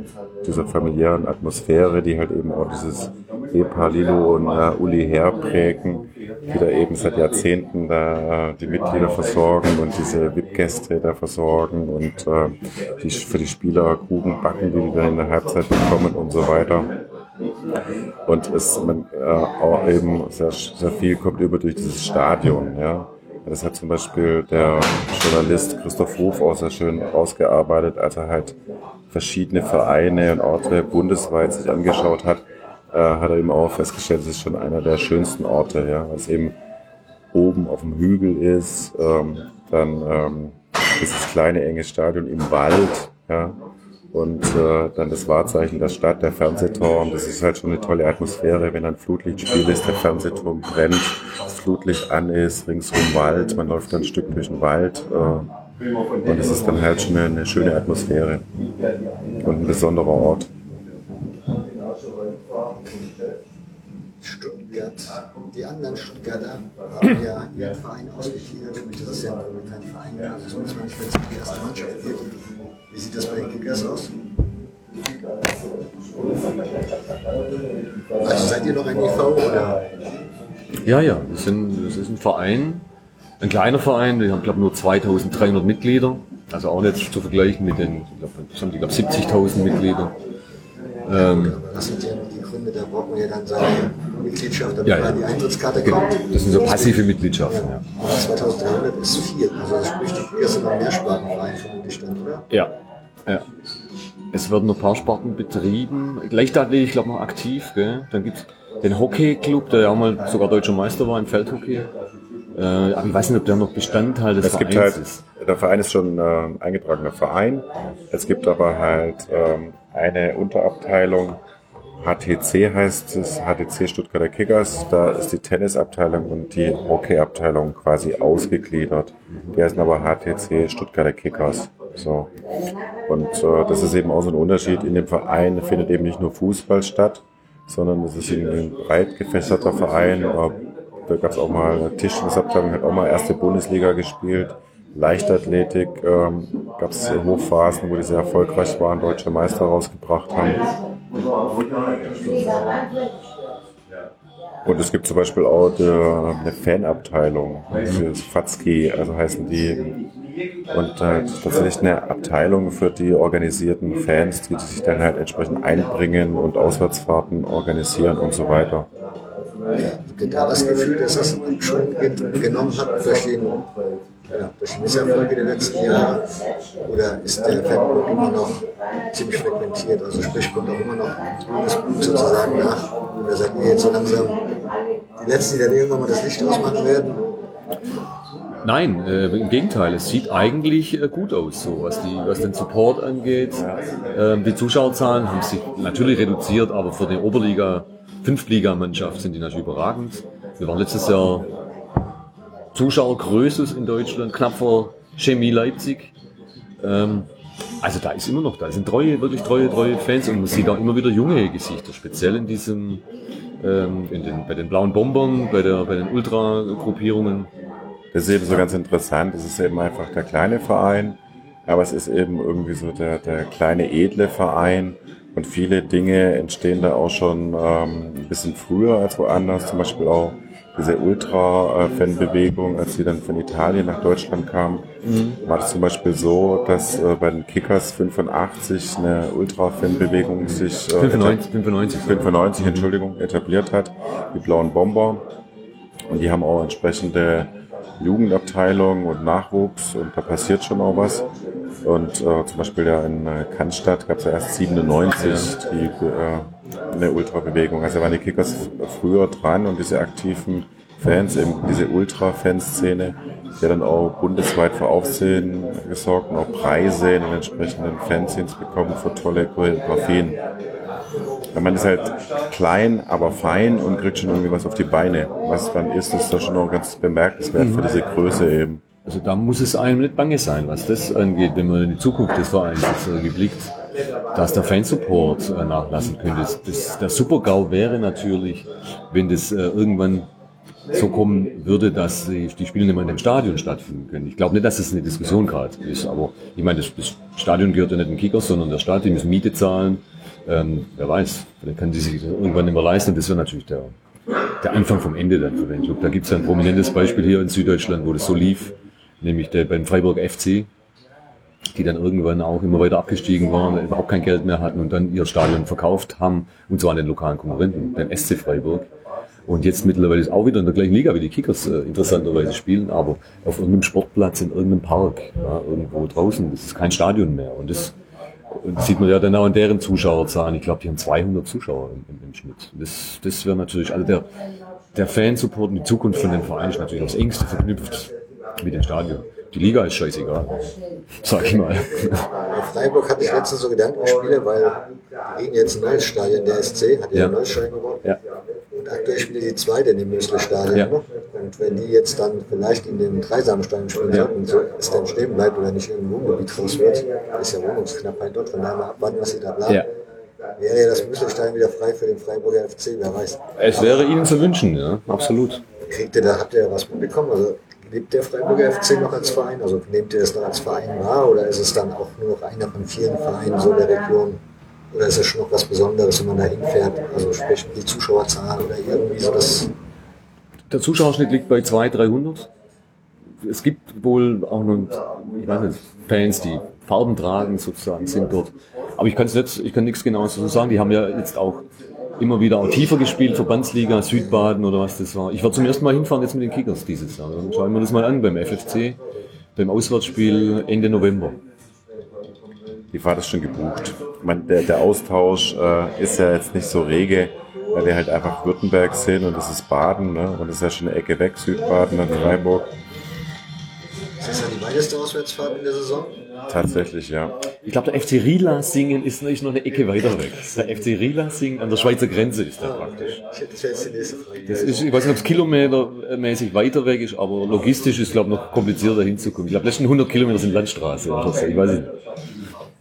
S8: dieser familiären Atmosphäre, die halt eben auch dieses Ehepaar Lilo und äh, Uli herprägen, die da eben seit Jahrzehnten da äh, die Mitglieder versorgen und diese VIP-Gäste da versorgen und äh, die, für die Spieler Kuchen backen, die die dann in der Halbzeit bekommen und so weiter. Und es man, äh, auch eben sehr, sehr viel kommt über durch dieses Stadion, ja. Das hat zum Beispiel der Journalist Christoph Ruf auch sehr schön ausgearbeitet, als er halt verschiedene Vereine und Orte bundesweit sich angeschaut hat, äh, hat er eben auch festgestellt, es ist schon einer der schönsten Orte, ja, es eben oben auf dem Hügel ist, ähm, dann ähm, dieses kleine enge Stadion im Wald, ja, Und äh, dann das Wahrzeichen der Stadt, der Fernsehturm. Das ist halt schon eine tolle Atmosphäre, wenn ein Flutlichtspiel ist, der Fernsehturm brennt, das Flutlicht an ist, ringsum Wald, man läuft dann ein Stück durch den Wald. Äh, und es ist dann halt schon eine, eine schöne Atmosphäre und ein besonderer Ort.
S6: Stuttgart, die anderen Stuttgarter haben ja ihren Verein ausgegliedert. Ist es ja kein Verein mehr. Das muss man nicht, wenn es die erste Mannschaft geht. Wie sieht das bei den Kickers aus? Also seid ihr noch ein EV oder?
S7: Ja, ja, das, sind, das ist ein Verein, ein kleiner Verein, wir haben glaube nur 2300 Mitglieder, also auch nicht zu vergleichen mit den, ich glaube, das glaube 70.000 Mitglieder.
S6: Ähm, das sind ja nur da braucht man ja dann seine Mitgliedschaft, damit
S7: Ja, ja.
S6: man die Eintrittskarte
S7: genau,
S6: kommt.
S7: das sind so passive Mitgliedschaften. Ja.
S6: Aber 2300 ist viel. Also das spricht die Kickers sind ein Mehrspartenverein vermutlich dann, oder?
S7: Ja. ja. Es werden noch ein paar Sparten betrieben. Leichtathletik, ich glaube noch aktiv. Gell? Dann gibt's den Hockeyclub, der ja auch mal sogar deutscher Meister war im Feldhockey. Äh, aber ich weiß nicht, ob der noch Bestandteil des
S8: Es
S7: Vereins
S8: gibt halt,
S7: ist.
S8: der Verein ist schon äh, eingetragener Verein. Es gibt aber halt ähm, eine Unterabteilung, HTC heißt es, HTC Stuttgarter Kickers. Da ist die Tennisabteilung und die Hockeyabteilung quasi ausgegliedert. Die heißen aber HTC Stuttgarter Kickers. So. Und äh, das ist eben auch so ein Unterschied. In dem Verein findet eben nicht nur Fußball statt, sondern es ist eben ein breit gefächerter Verein. Da gab es auch mal eine Tischtennisabteilung, hat auch mal erste Bundesliga gespielt. Leichtathletik ähm, gab es Hochphasen, wo die sehr erfolgreich waren, deutsche Meister rausgebracht haben. Und es gibt zum Beispiel auch die, eine Fanabteilung, Fatzki, also heißen die. Und halt tatsächlich eine Abteilung für die organisierten Fans, die sich dann halt entsprechend einbringen und Auswärtsfahrten organisieren und so weiter.
S6: Ihr da das Gefühl, dass das schon ge- genommen hat durch, den, ja, durch die Misserfolge der letzten Jahre? Oder ist der Fanblock immer noch ziemlich fragmentiert? Also sprich, kommt auch immer noch das Blut sozusagen nach? Oder seid ihr jetzt so langsam die Letzten, die dann irgendwann mal das Licht ausmachen werden?
S7: Nein, äh, im Gegenteil, es sieht eigentlich äh, gut aus, so was, die, was den Support angeht. Ähm, die Zuschauerzahlen haben sich natürlich reduziert, aber für die Oberliga, Fünftligamannschaft sind die natürlich überragend. Wir waren letztes Jahr Zuschauergröße in Deutschland, knapp vor Chemie Leipzig. Ähm, also da ist immer noch, da sind treue, wirklich treue, treue Fans und man sieht auch immer wieder junge Gesichter, speziell in diesem, ähm, in den, bei den blauen Bombern, bei, der, bei den Ultra-Gruppierungen.
S8: Das ist eben so ganz interessant. Es ist eben einfach der kleine Verein, aber es ist eben irgendwie so der, der kleine edle Verein. Und viele Dinge entstehen da auch schon ähm, ein bisschen früher als woanders. Zum Beispiel auch diese Ultra-Fan-Bewegung, als die dann von Italien nach Deutschland kam, war es zum Beispiel so, dass äh, bei den Kickers 85 eine Ultra-Fan-Bewegung sich äh,
S7: 95, 95.
S8: 95, Entschuldigung, etabliert hat, die blauen Bomber. Und die haben auch entsprechende Jugendabteilungen und Nachwuchs und da passiert schon auch was. Und äh, zum Beispiel ja in äh, Cannstatt gab es ja erst 97 die, äh, eine Ultrabewegung. Also waren die Kickers früher dran und diese aktiven Fans, eben diese Ultra-Fanszene, die dann auch bundesweit für Aufsehen gesorgt und auch Preise in den entsprechenden Fanzines bekommen für tolle Choreografien. Man ist halt klein, aber fein und kriegt schon irgendwie was auf die Beine. Was dann ist, ist da schon noch ganz bemerkenswert für diese Größe eben.
S7: Also da muss es einem nicht bange sein, was das angeht, wenn man in die Zukunft des Vereins jetzt irgendwie blickt, dass der Fansupport äh, nachlassen könnte. Das, das, der Super-GAU wäre natürlich, wenn das äh, irgendwann so kommen würde, dass die, Spiele nicht mehr in dem Stadion stattfinden können. Ich glaube nicht, dass das eine Diskussion gerade ist, aber ich meine, das, das Stadion gehört ja nicht den Kickers, sondern der Stadt, die müssen Miete zahlen. Ähm, wer weiß, vielleicht kann die sich das irgendwann nicht mehr leisten. Das wäre natürlich der, der Anfang vom Ende dann für den Club. Da gibt es ein prominentes Beispiel hier in Süddeutschland, wo das so lief, nämlich der beim Freiburg FC, die dann irgendwann auch immer weiter abgestiegen waren, überhaupt kein Geld mehr hatten und dann ihr Stadion verkauft haben, und zwar an den lokalen Konkurrenten, den SC Freiburg. Und jetzt mittlerweile ist auch wieder in der gleichen Liga wie die Kickers äh, interessanterweise spielen, aber auf irgendeinem Sportplatz in irgendeinem Park, ja, irgendwo draußen. Das ist kein Stadion mehr. Und das, das sieht man ja dann auch an deren Zuschauerzahlen. Ich glaube, die haben 200 Zuschauer im, im, im Schnitt. Das, das wäre natürlich, also der, der Fansupport und die Zukunft von den Vereinen ist natürlich aufs engste verknüpft mit dem Stadion. Die Liga ist scheißegal, sag ich mal.
S6: Freiburg hatte ich letztens so Gedankenspiele, weil die kriegen jetzt ein neues Stadion, der SC hat ja,
S7: Ja.
S6: ein neues Stadion gebaut.
S7: Ja.
S6: Und aktuell spielen die zweite in dem Münster-Stadion.
S7: Ja.
S6: ne? Und wenn die jetzt dann vielleicht in dem Dreisamstadion spielen
S7: Ja.
S6: sollten, so es dann stehen bleibt oder nicht im Wohngebiet raus wird, ist ja Wohnungsknappheit dort, von daher abwarten, was sie da planen.
S7: Ja.
S6: Wäre ja das Münster-Stadion wieder frei für den Freiburger FC, wer weiß.
S7: Es wäre Ihnen zu wünschen, ja, absolut.
S6: Kriegt ihr da, habt ihr da was mitbekommen? Also lebt der Freiburger FC noch als Verein? Also nehmt ihr das noch als Verein wahr oder ist es dann auch nur noch einer von vielen Vereinen so der Region? Oder ist es schon noch was Besonderes, wenn man da hinfährt? Also sprich die Zuschauerzahl oder irgendwie so das.
S7: Der Zuschauerschnitt liegt bei 200, 300. Es gibt wohl auch noch, ich weiß nicht, Fans, die Farben tragen sozusagen, sind dort. Aber ich kann es nicht, ich kann nichts genaues dazu sagen. Die haben ja jetzt auch immer wieder auch tiefer gespielt, Verbandsliga, Südbaden oder was das war. Ich werde zum ersten Mal hinfahren jetzt mit den Kickers dieses Jahr. Dann schauen wir das mal an beim FFC, beim Auswärtsspiel Ende November.
S8: Wie war das schon gebucht? Ich meine, der, der Austausch äh, ist ja jetzt nicht so rege, weil wir halt einfach Württemberg sind und das ist Baden, ne? Und das ist ja schon eine Ecke weg, Südbaden, dann Freiburg.
S6: Ist das ja die weiteste Auswärtsfahrt in der Saison?
S8: Tatsächlich, ja.
S7: Ich glaube, der FC Rielasingen ist ist noch eine Ecke weiter weg. Der FC Rielasingen an der Schweizer Grenze ist der praktisch.
S6: Ich hätte das
S7: ist, ich weiß nicht, ob es kilometermäßig weiter weg ist, aber logistisch ist, glaube ich, noch komplizierter hinzukommen. Ich glaube, letzten 100 Kilometer sind Landstraße oder so. Ich weiß nicht.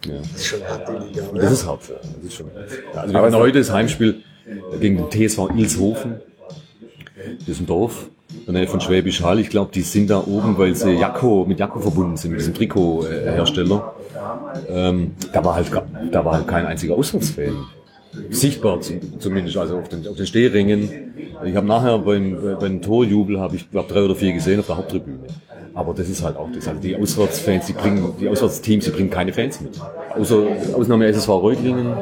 S7: Ja.
S6: Das ist schon hart, die Liga, oder?
S7: Das ist hart, ja. Das ist schon hart. Ja, also wir hatten heute das Heimspiel gegen den TSV Ilshofen. Das ist ein Dorf in der Nähe von Schwäbisch Hall. Ich glaube, die sind da oben, weil sie Jakko, mit Jakko verbunden sind, mit diesem Trikothersteller. Ähm, da war halt, da war halt kein einziger Auswärtsfan. Sichtbar zum- zumindest, also auf den, auf den Stehringen. Ich habe nachher beim, beim Torjubel, habe ich glaube drei oder vier gesehen auf der Haupttribüne. Aber das ist halt auch das. Also die Auswärtsfans, die bringen, die Auswärtsteams, die bringen keine Fans mit. Außer, Ausnahme SSV Reutlingen.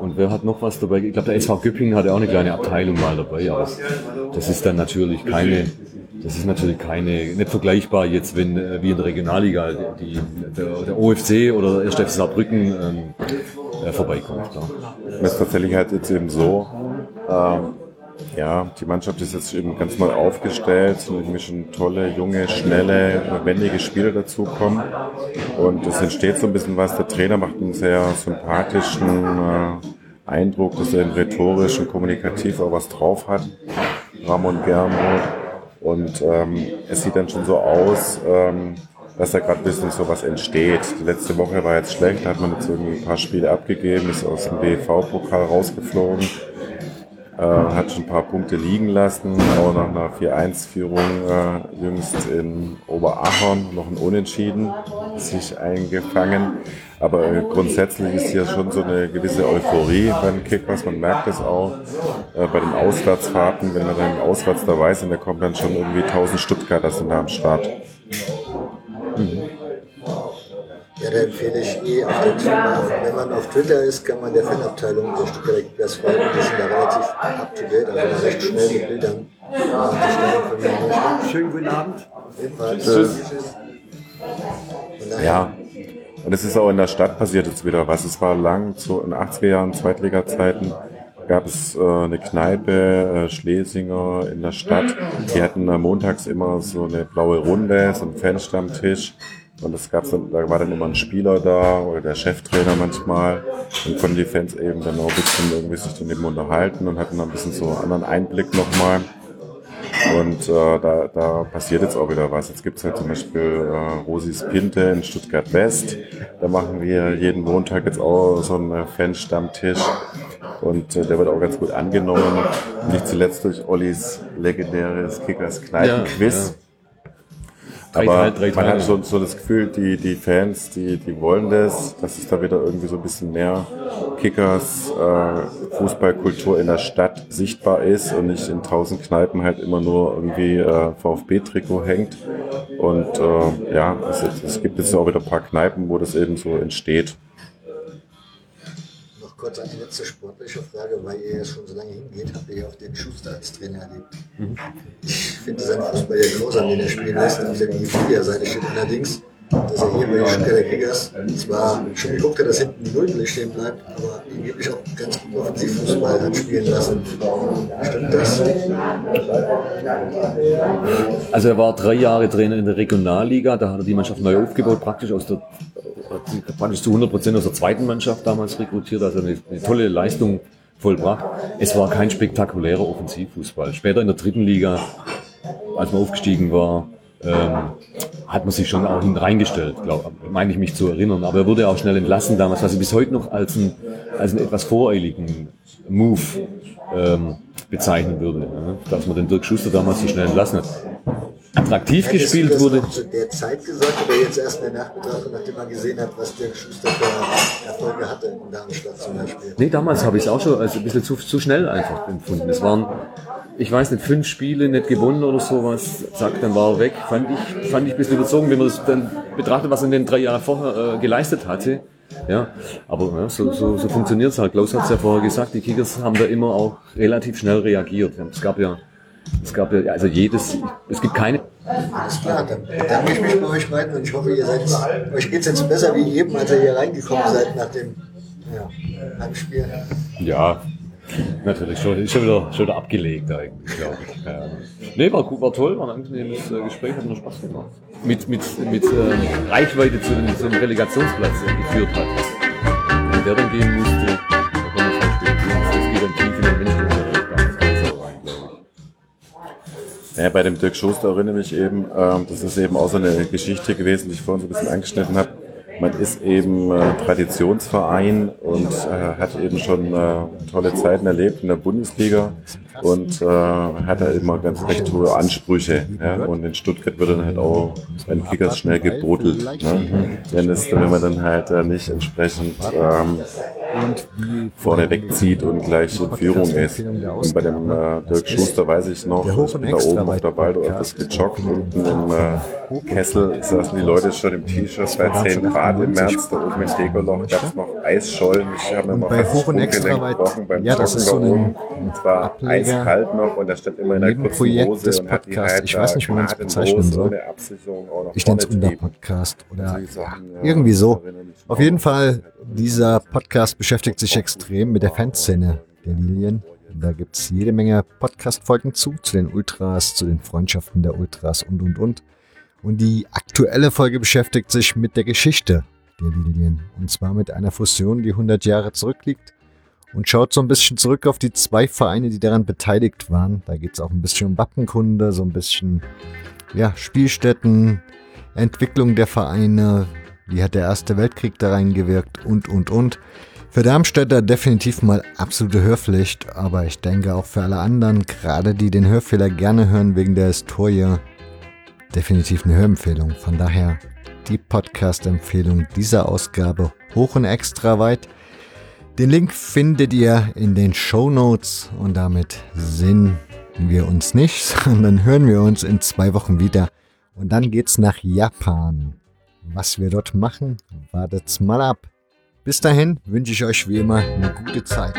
S7: Und wer hat noch was dabei? Ich glaube, der SV Göppingen hatte auch eine kleine Abteilung mal dabei, aber das ist dann natürlich keine, das ist natürlich keine, nicht vergleichbar jetzt, wenn, äh, wie in der Regionalliga, die, der, der OFC oder der 1. FC Saarbrücken ähm, äh, vorbeikommt. Ja.
S8: Es ist eben so, ähm, ja, die Mannschaft ist jetzt eben ganz neu aufgestellt, sind irgendwie schon tolle, junge, schnelle, wendige Spieler dazukommen. Und es entsteht so ein bisschen was. Der Trainer macht einen sehr sympathischen äh, Eindruck, dass er eben rhetorisch und kommunikativ auch was drauf hat. Ramon Gernot. Und ähm, es sieht dann schon so aus, ähm, dass da gerade ein bisschen so was entsteht. Die letzte Woche war jetzt schlecht, da hat man jetzt irgendwie ein paar Spiele abgegeben, ist aus dem BV-Pokal rausgeflogen, äh, hat schon ein paar Punkte liegen lassen, auch nach einer 4-1-Führung äh, jüngst in Oberachern noch ein Unentschieden sich eingefangen. Aber äh, grundsätzlich ist hier schon so eine gewisse Euphorie beim Kickers. Man merkt es auch äh, bei den Auswärtsfahrten, wenn man dann auswärts dabei sind, da kommen dann schon irgendwie 1000 Stuttgarter sind da am Start.
S6: Ja, da empfehle ich eh auf den Twitter, wenn man auf Twitter ist, kann man der Fanabteilung der Stuttgarter Kickers folgen. Die sind da relativ up to date, also recht schnell mit Bildern.
S9: Schönen guten Abend.
S8: Tschüss. Ja. Und es ist auch in der Stadt passiert jetzt wieder was. Es war lang, so in 80er Jahren, Zweitliga-Zeiten, gab es äh, eine Kneipe, äh, Schlesinger in der Stadt. Die hatten äh, montags immer so eine blaue Runde, so einen Fanstammtisch. Und das gab's dann, da war dann immer ein Spieler da oder der Cheftrainer manchmal. Und konnten die Fans eben dann auch ein bisschen irgendwie sich daneben unterhalten und hatten dann ein bisschen so einen anderen Einblick nochmal. Und äh, da, da passiert jetzt auch wieder was. Jetzt gibt's halt zum Beispiel äh, Rosis Pinte in Stuttgart West. Da machen wir jeden Montag jetzt auch so einen äh, Fanstammtisch. Und äh, der wird auch ganz gut angenommen. Nicht zuletzt durch Ollis legendäres Kickers Kneipenquiz.
S7: Drei
S8: Aber
S7: Teil- drei
S8: man hat so, so das Gefühl, die, die Fans, die, die wollen das, dass es da wieder irgendwie so ein bisschen mehr Kickers, äh, Fußballkultur in der Stadt sichtbar ist und nicht in tausend Kneipen halt immer nur irgendwie äh, VfB-Trikot hängt. Und äh, ja, es, es gibt jetzt auch wieder ein paar Kneipen, wo das eben so entsteht.
S6: Kurz eine letzte sportliche Frage, weil ihr ja schon so lange hingeht, habt ihr ja auch den Schuster als Trainer erlebt. Ich finde seinen Fußball ja grausam, den er spielen lässt, auf der Wikipedia-Seite steht allerdings, dass er hier bei den Stuttgarter Kickers zwar schon geguckt hat, dass hinten die Null stehen bleibt, aber angeblich auch ganz gut Offensivfußball hat spielen lassen. Stimmt das?
S7: Also er war drei Jahre Trainer in der Regionalliga, da hat er die Mannschaft neu aufgebaut, praktisch aus der praktisch zu 100 Prozent aus der zweiten Mannschaft damals rekrutiert, also eine, eine tolle Leistung vollbracht. Es war kein spektakulärer Offensivfußball. Später in der dritten Liga, als man aufgestiegen war, ähm, hat man sich schon auch hineingestellt, glaube meine ich mich zu erinnern. Aber er wurde auch schnell entlassen damals, was ich bis heute noch als, ein, als einen etwas voreiligen Move ähm, bezeichnen würde. Dass man den Dirk Schuster damals so schnell entlassen hat. Attraktiv
S6: Hättest
S7: gespielt
S6: du das
S7: wurde.
S6: zu der Zeit gesagt oder jetzt erst in der Nachbetrachtung, nachdem man gesehen hat, was der Schuster für Erfolge hatte in Darmstadt zum Beispiel?
S7: Nee, damals habe ich es auch schon als ein bisschen zu, zu schnell einfach empfunden. Es waren, ich weiß nicht, fünf Spiele nicht gewonnen oder sowas. Zack, dann war er weg. Fand ich, fand ich ein bisschen überzogen, wenn man das dann betrachtet, was er in den drei Jahren vorher äh, geleistet hatte. Ja, aber ja, so, so, so funktioniert es halt. Klaus hat es ja vorher gesagt, die Kickers haben da immer auch relativ schnell reagiert. Es gab ja, es gab ja, also jedes, es gibt keine
S6: Alles klar, dann bedanke ich mich bei euch beiden und ich hoffe, ihr seid, euch geht es jetzt besser wie eben, als ihr hier reingekommen seid nach dem ja, Heimspiel.
S7: Ja, natürlich. Schon, schon, wieder, schon wieder abgelegt eigentlich, glaube ich. Ja. Nee, war, war toll, war ein angenehmes äh, Gespräch, hat mir Spaß gemacht. Mit, mit, mit ähm, Reichweite zu, dem- zum Relegationsplatz geführt hat. Wenn der dann gehen musste, da kann man verstehen. Das geht dann tief in den ich.
S8: Ja, bei dem Dirk Schuster erinnere ich mich eben, ähm, das ist eben auch so eine Geschichte gewesen, die ich vorhin so ein bisschen angeschnitten habe. Man ist eben äh, Traditionsverein und äh, hat eben schon äh, tolle Zeiten erlebt in der Bundesliga und äh, hat da immer ganz recht hohe Ansprüche. Ja? Und in Stuttgart wird dann halt auch bei den Kickers schnell gebrodelt. Ne? Wenn, es, wenn man dann halt äh, nicht entsprechend ähm, vorne wegzieht und gleich in Führung ist. Und bei dem äh, Dirk Schuster weiß ich noch, ich bin da oben auf der Waldorf gejoggt unten im äh, Kessel saßen die Leute schon im T-Shirt bei 10 Grad im März, da oben in Degoloch gab es noch Eisschollen. Ich habe mir mal
S6: bei Hoch- und Extraweit,
S8: gebrochen beim
S6: ja, das ist so
S8: da
S6: ein.
S8: Es war eiskalt noch und da stand immer in der kurzen
S6: Nebenprojekt
S8: Hose
S6: des Podcasts. Ich weiß nicht, wie man es bezeichnen soll. Ich nenne es. Unterpodcast oder irgendwie so.
S8: erinnere mich
S6: Auf jeden Fall, dieser Podcast beschäftigt sich extrem mit der Fanszene der Lilien. Da gibt es jede Menge Podcast-Folgen zu, zu den Ultras, zu den Freundschaften der Ultras und, und, und. Und die aktuelle Folge beschäftigt sich mit der Geschichte der Lilien. Und zwar mit einer Fusion, die 100 Jahre zurückliegt. Und schaut so ein bisschen zurück auf die zwei Vereine, die daran beteiligt waren. Da geht es auch ein bisschen um Wappenkunde, so ein bisschen ja, Spielstätten, Entwicklung der Vereine, wie hat der Erste Weltkrieg da reingewirkt und, und, und. Für Darmstädter definitiv mal absolute Hörpflicht, aber ich denke auch für alle anderen, gerade die den Hörfehler gerne hören wegen der Historie, definitiv eine Hörempfehlung. Von daher die Podcast-Empfehlung dieser Ausgabe hoch und extra weit. Den Link findet ihr in den Show Notes und damit sehen wir uns nicht, [LAUGHS] sondern hören wir uns in zwei Wochen wieder. Und dann geht's nach Japan. Was wir dort machen, wartet's mal ab. Bis dahin wünsche ich euch wie immer eine gute Zeit.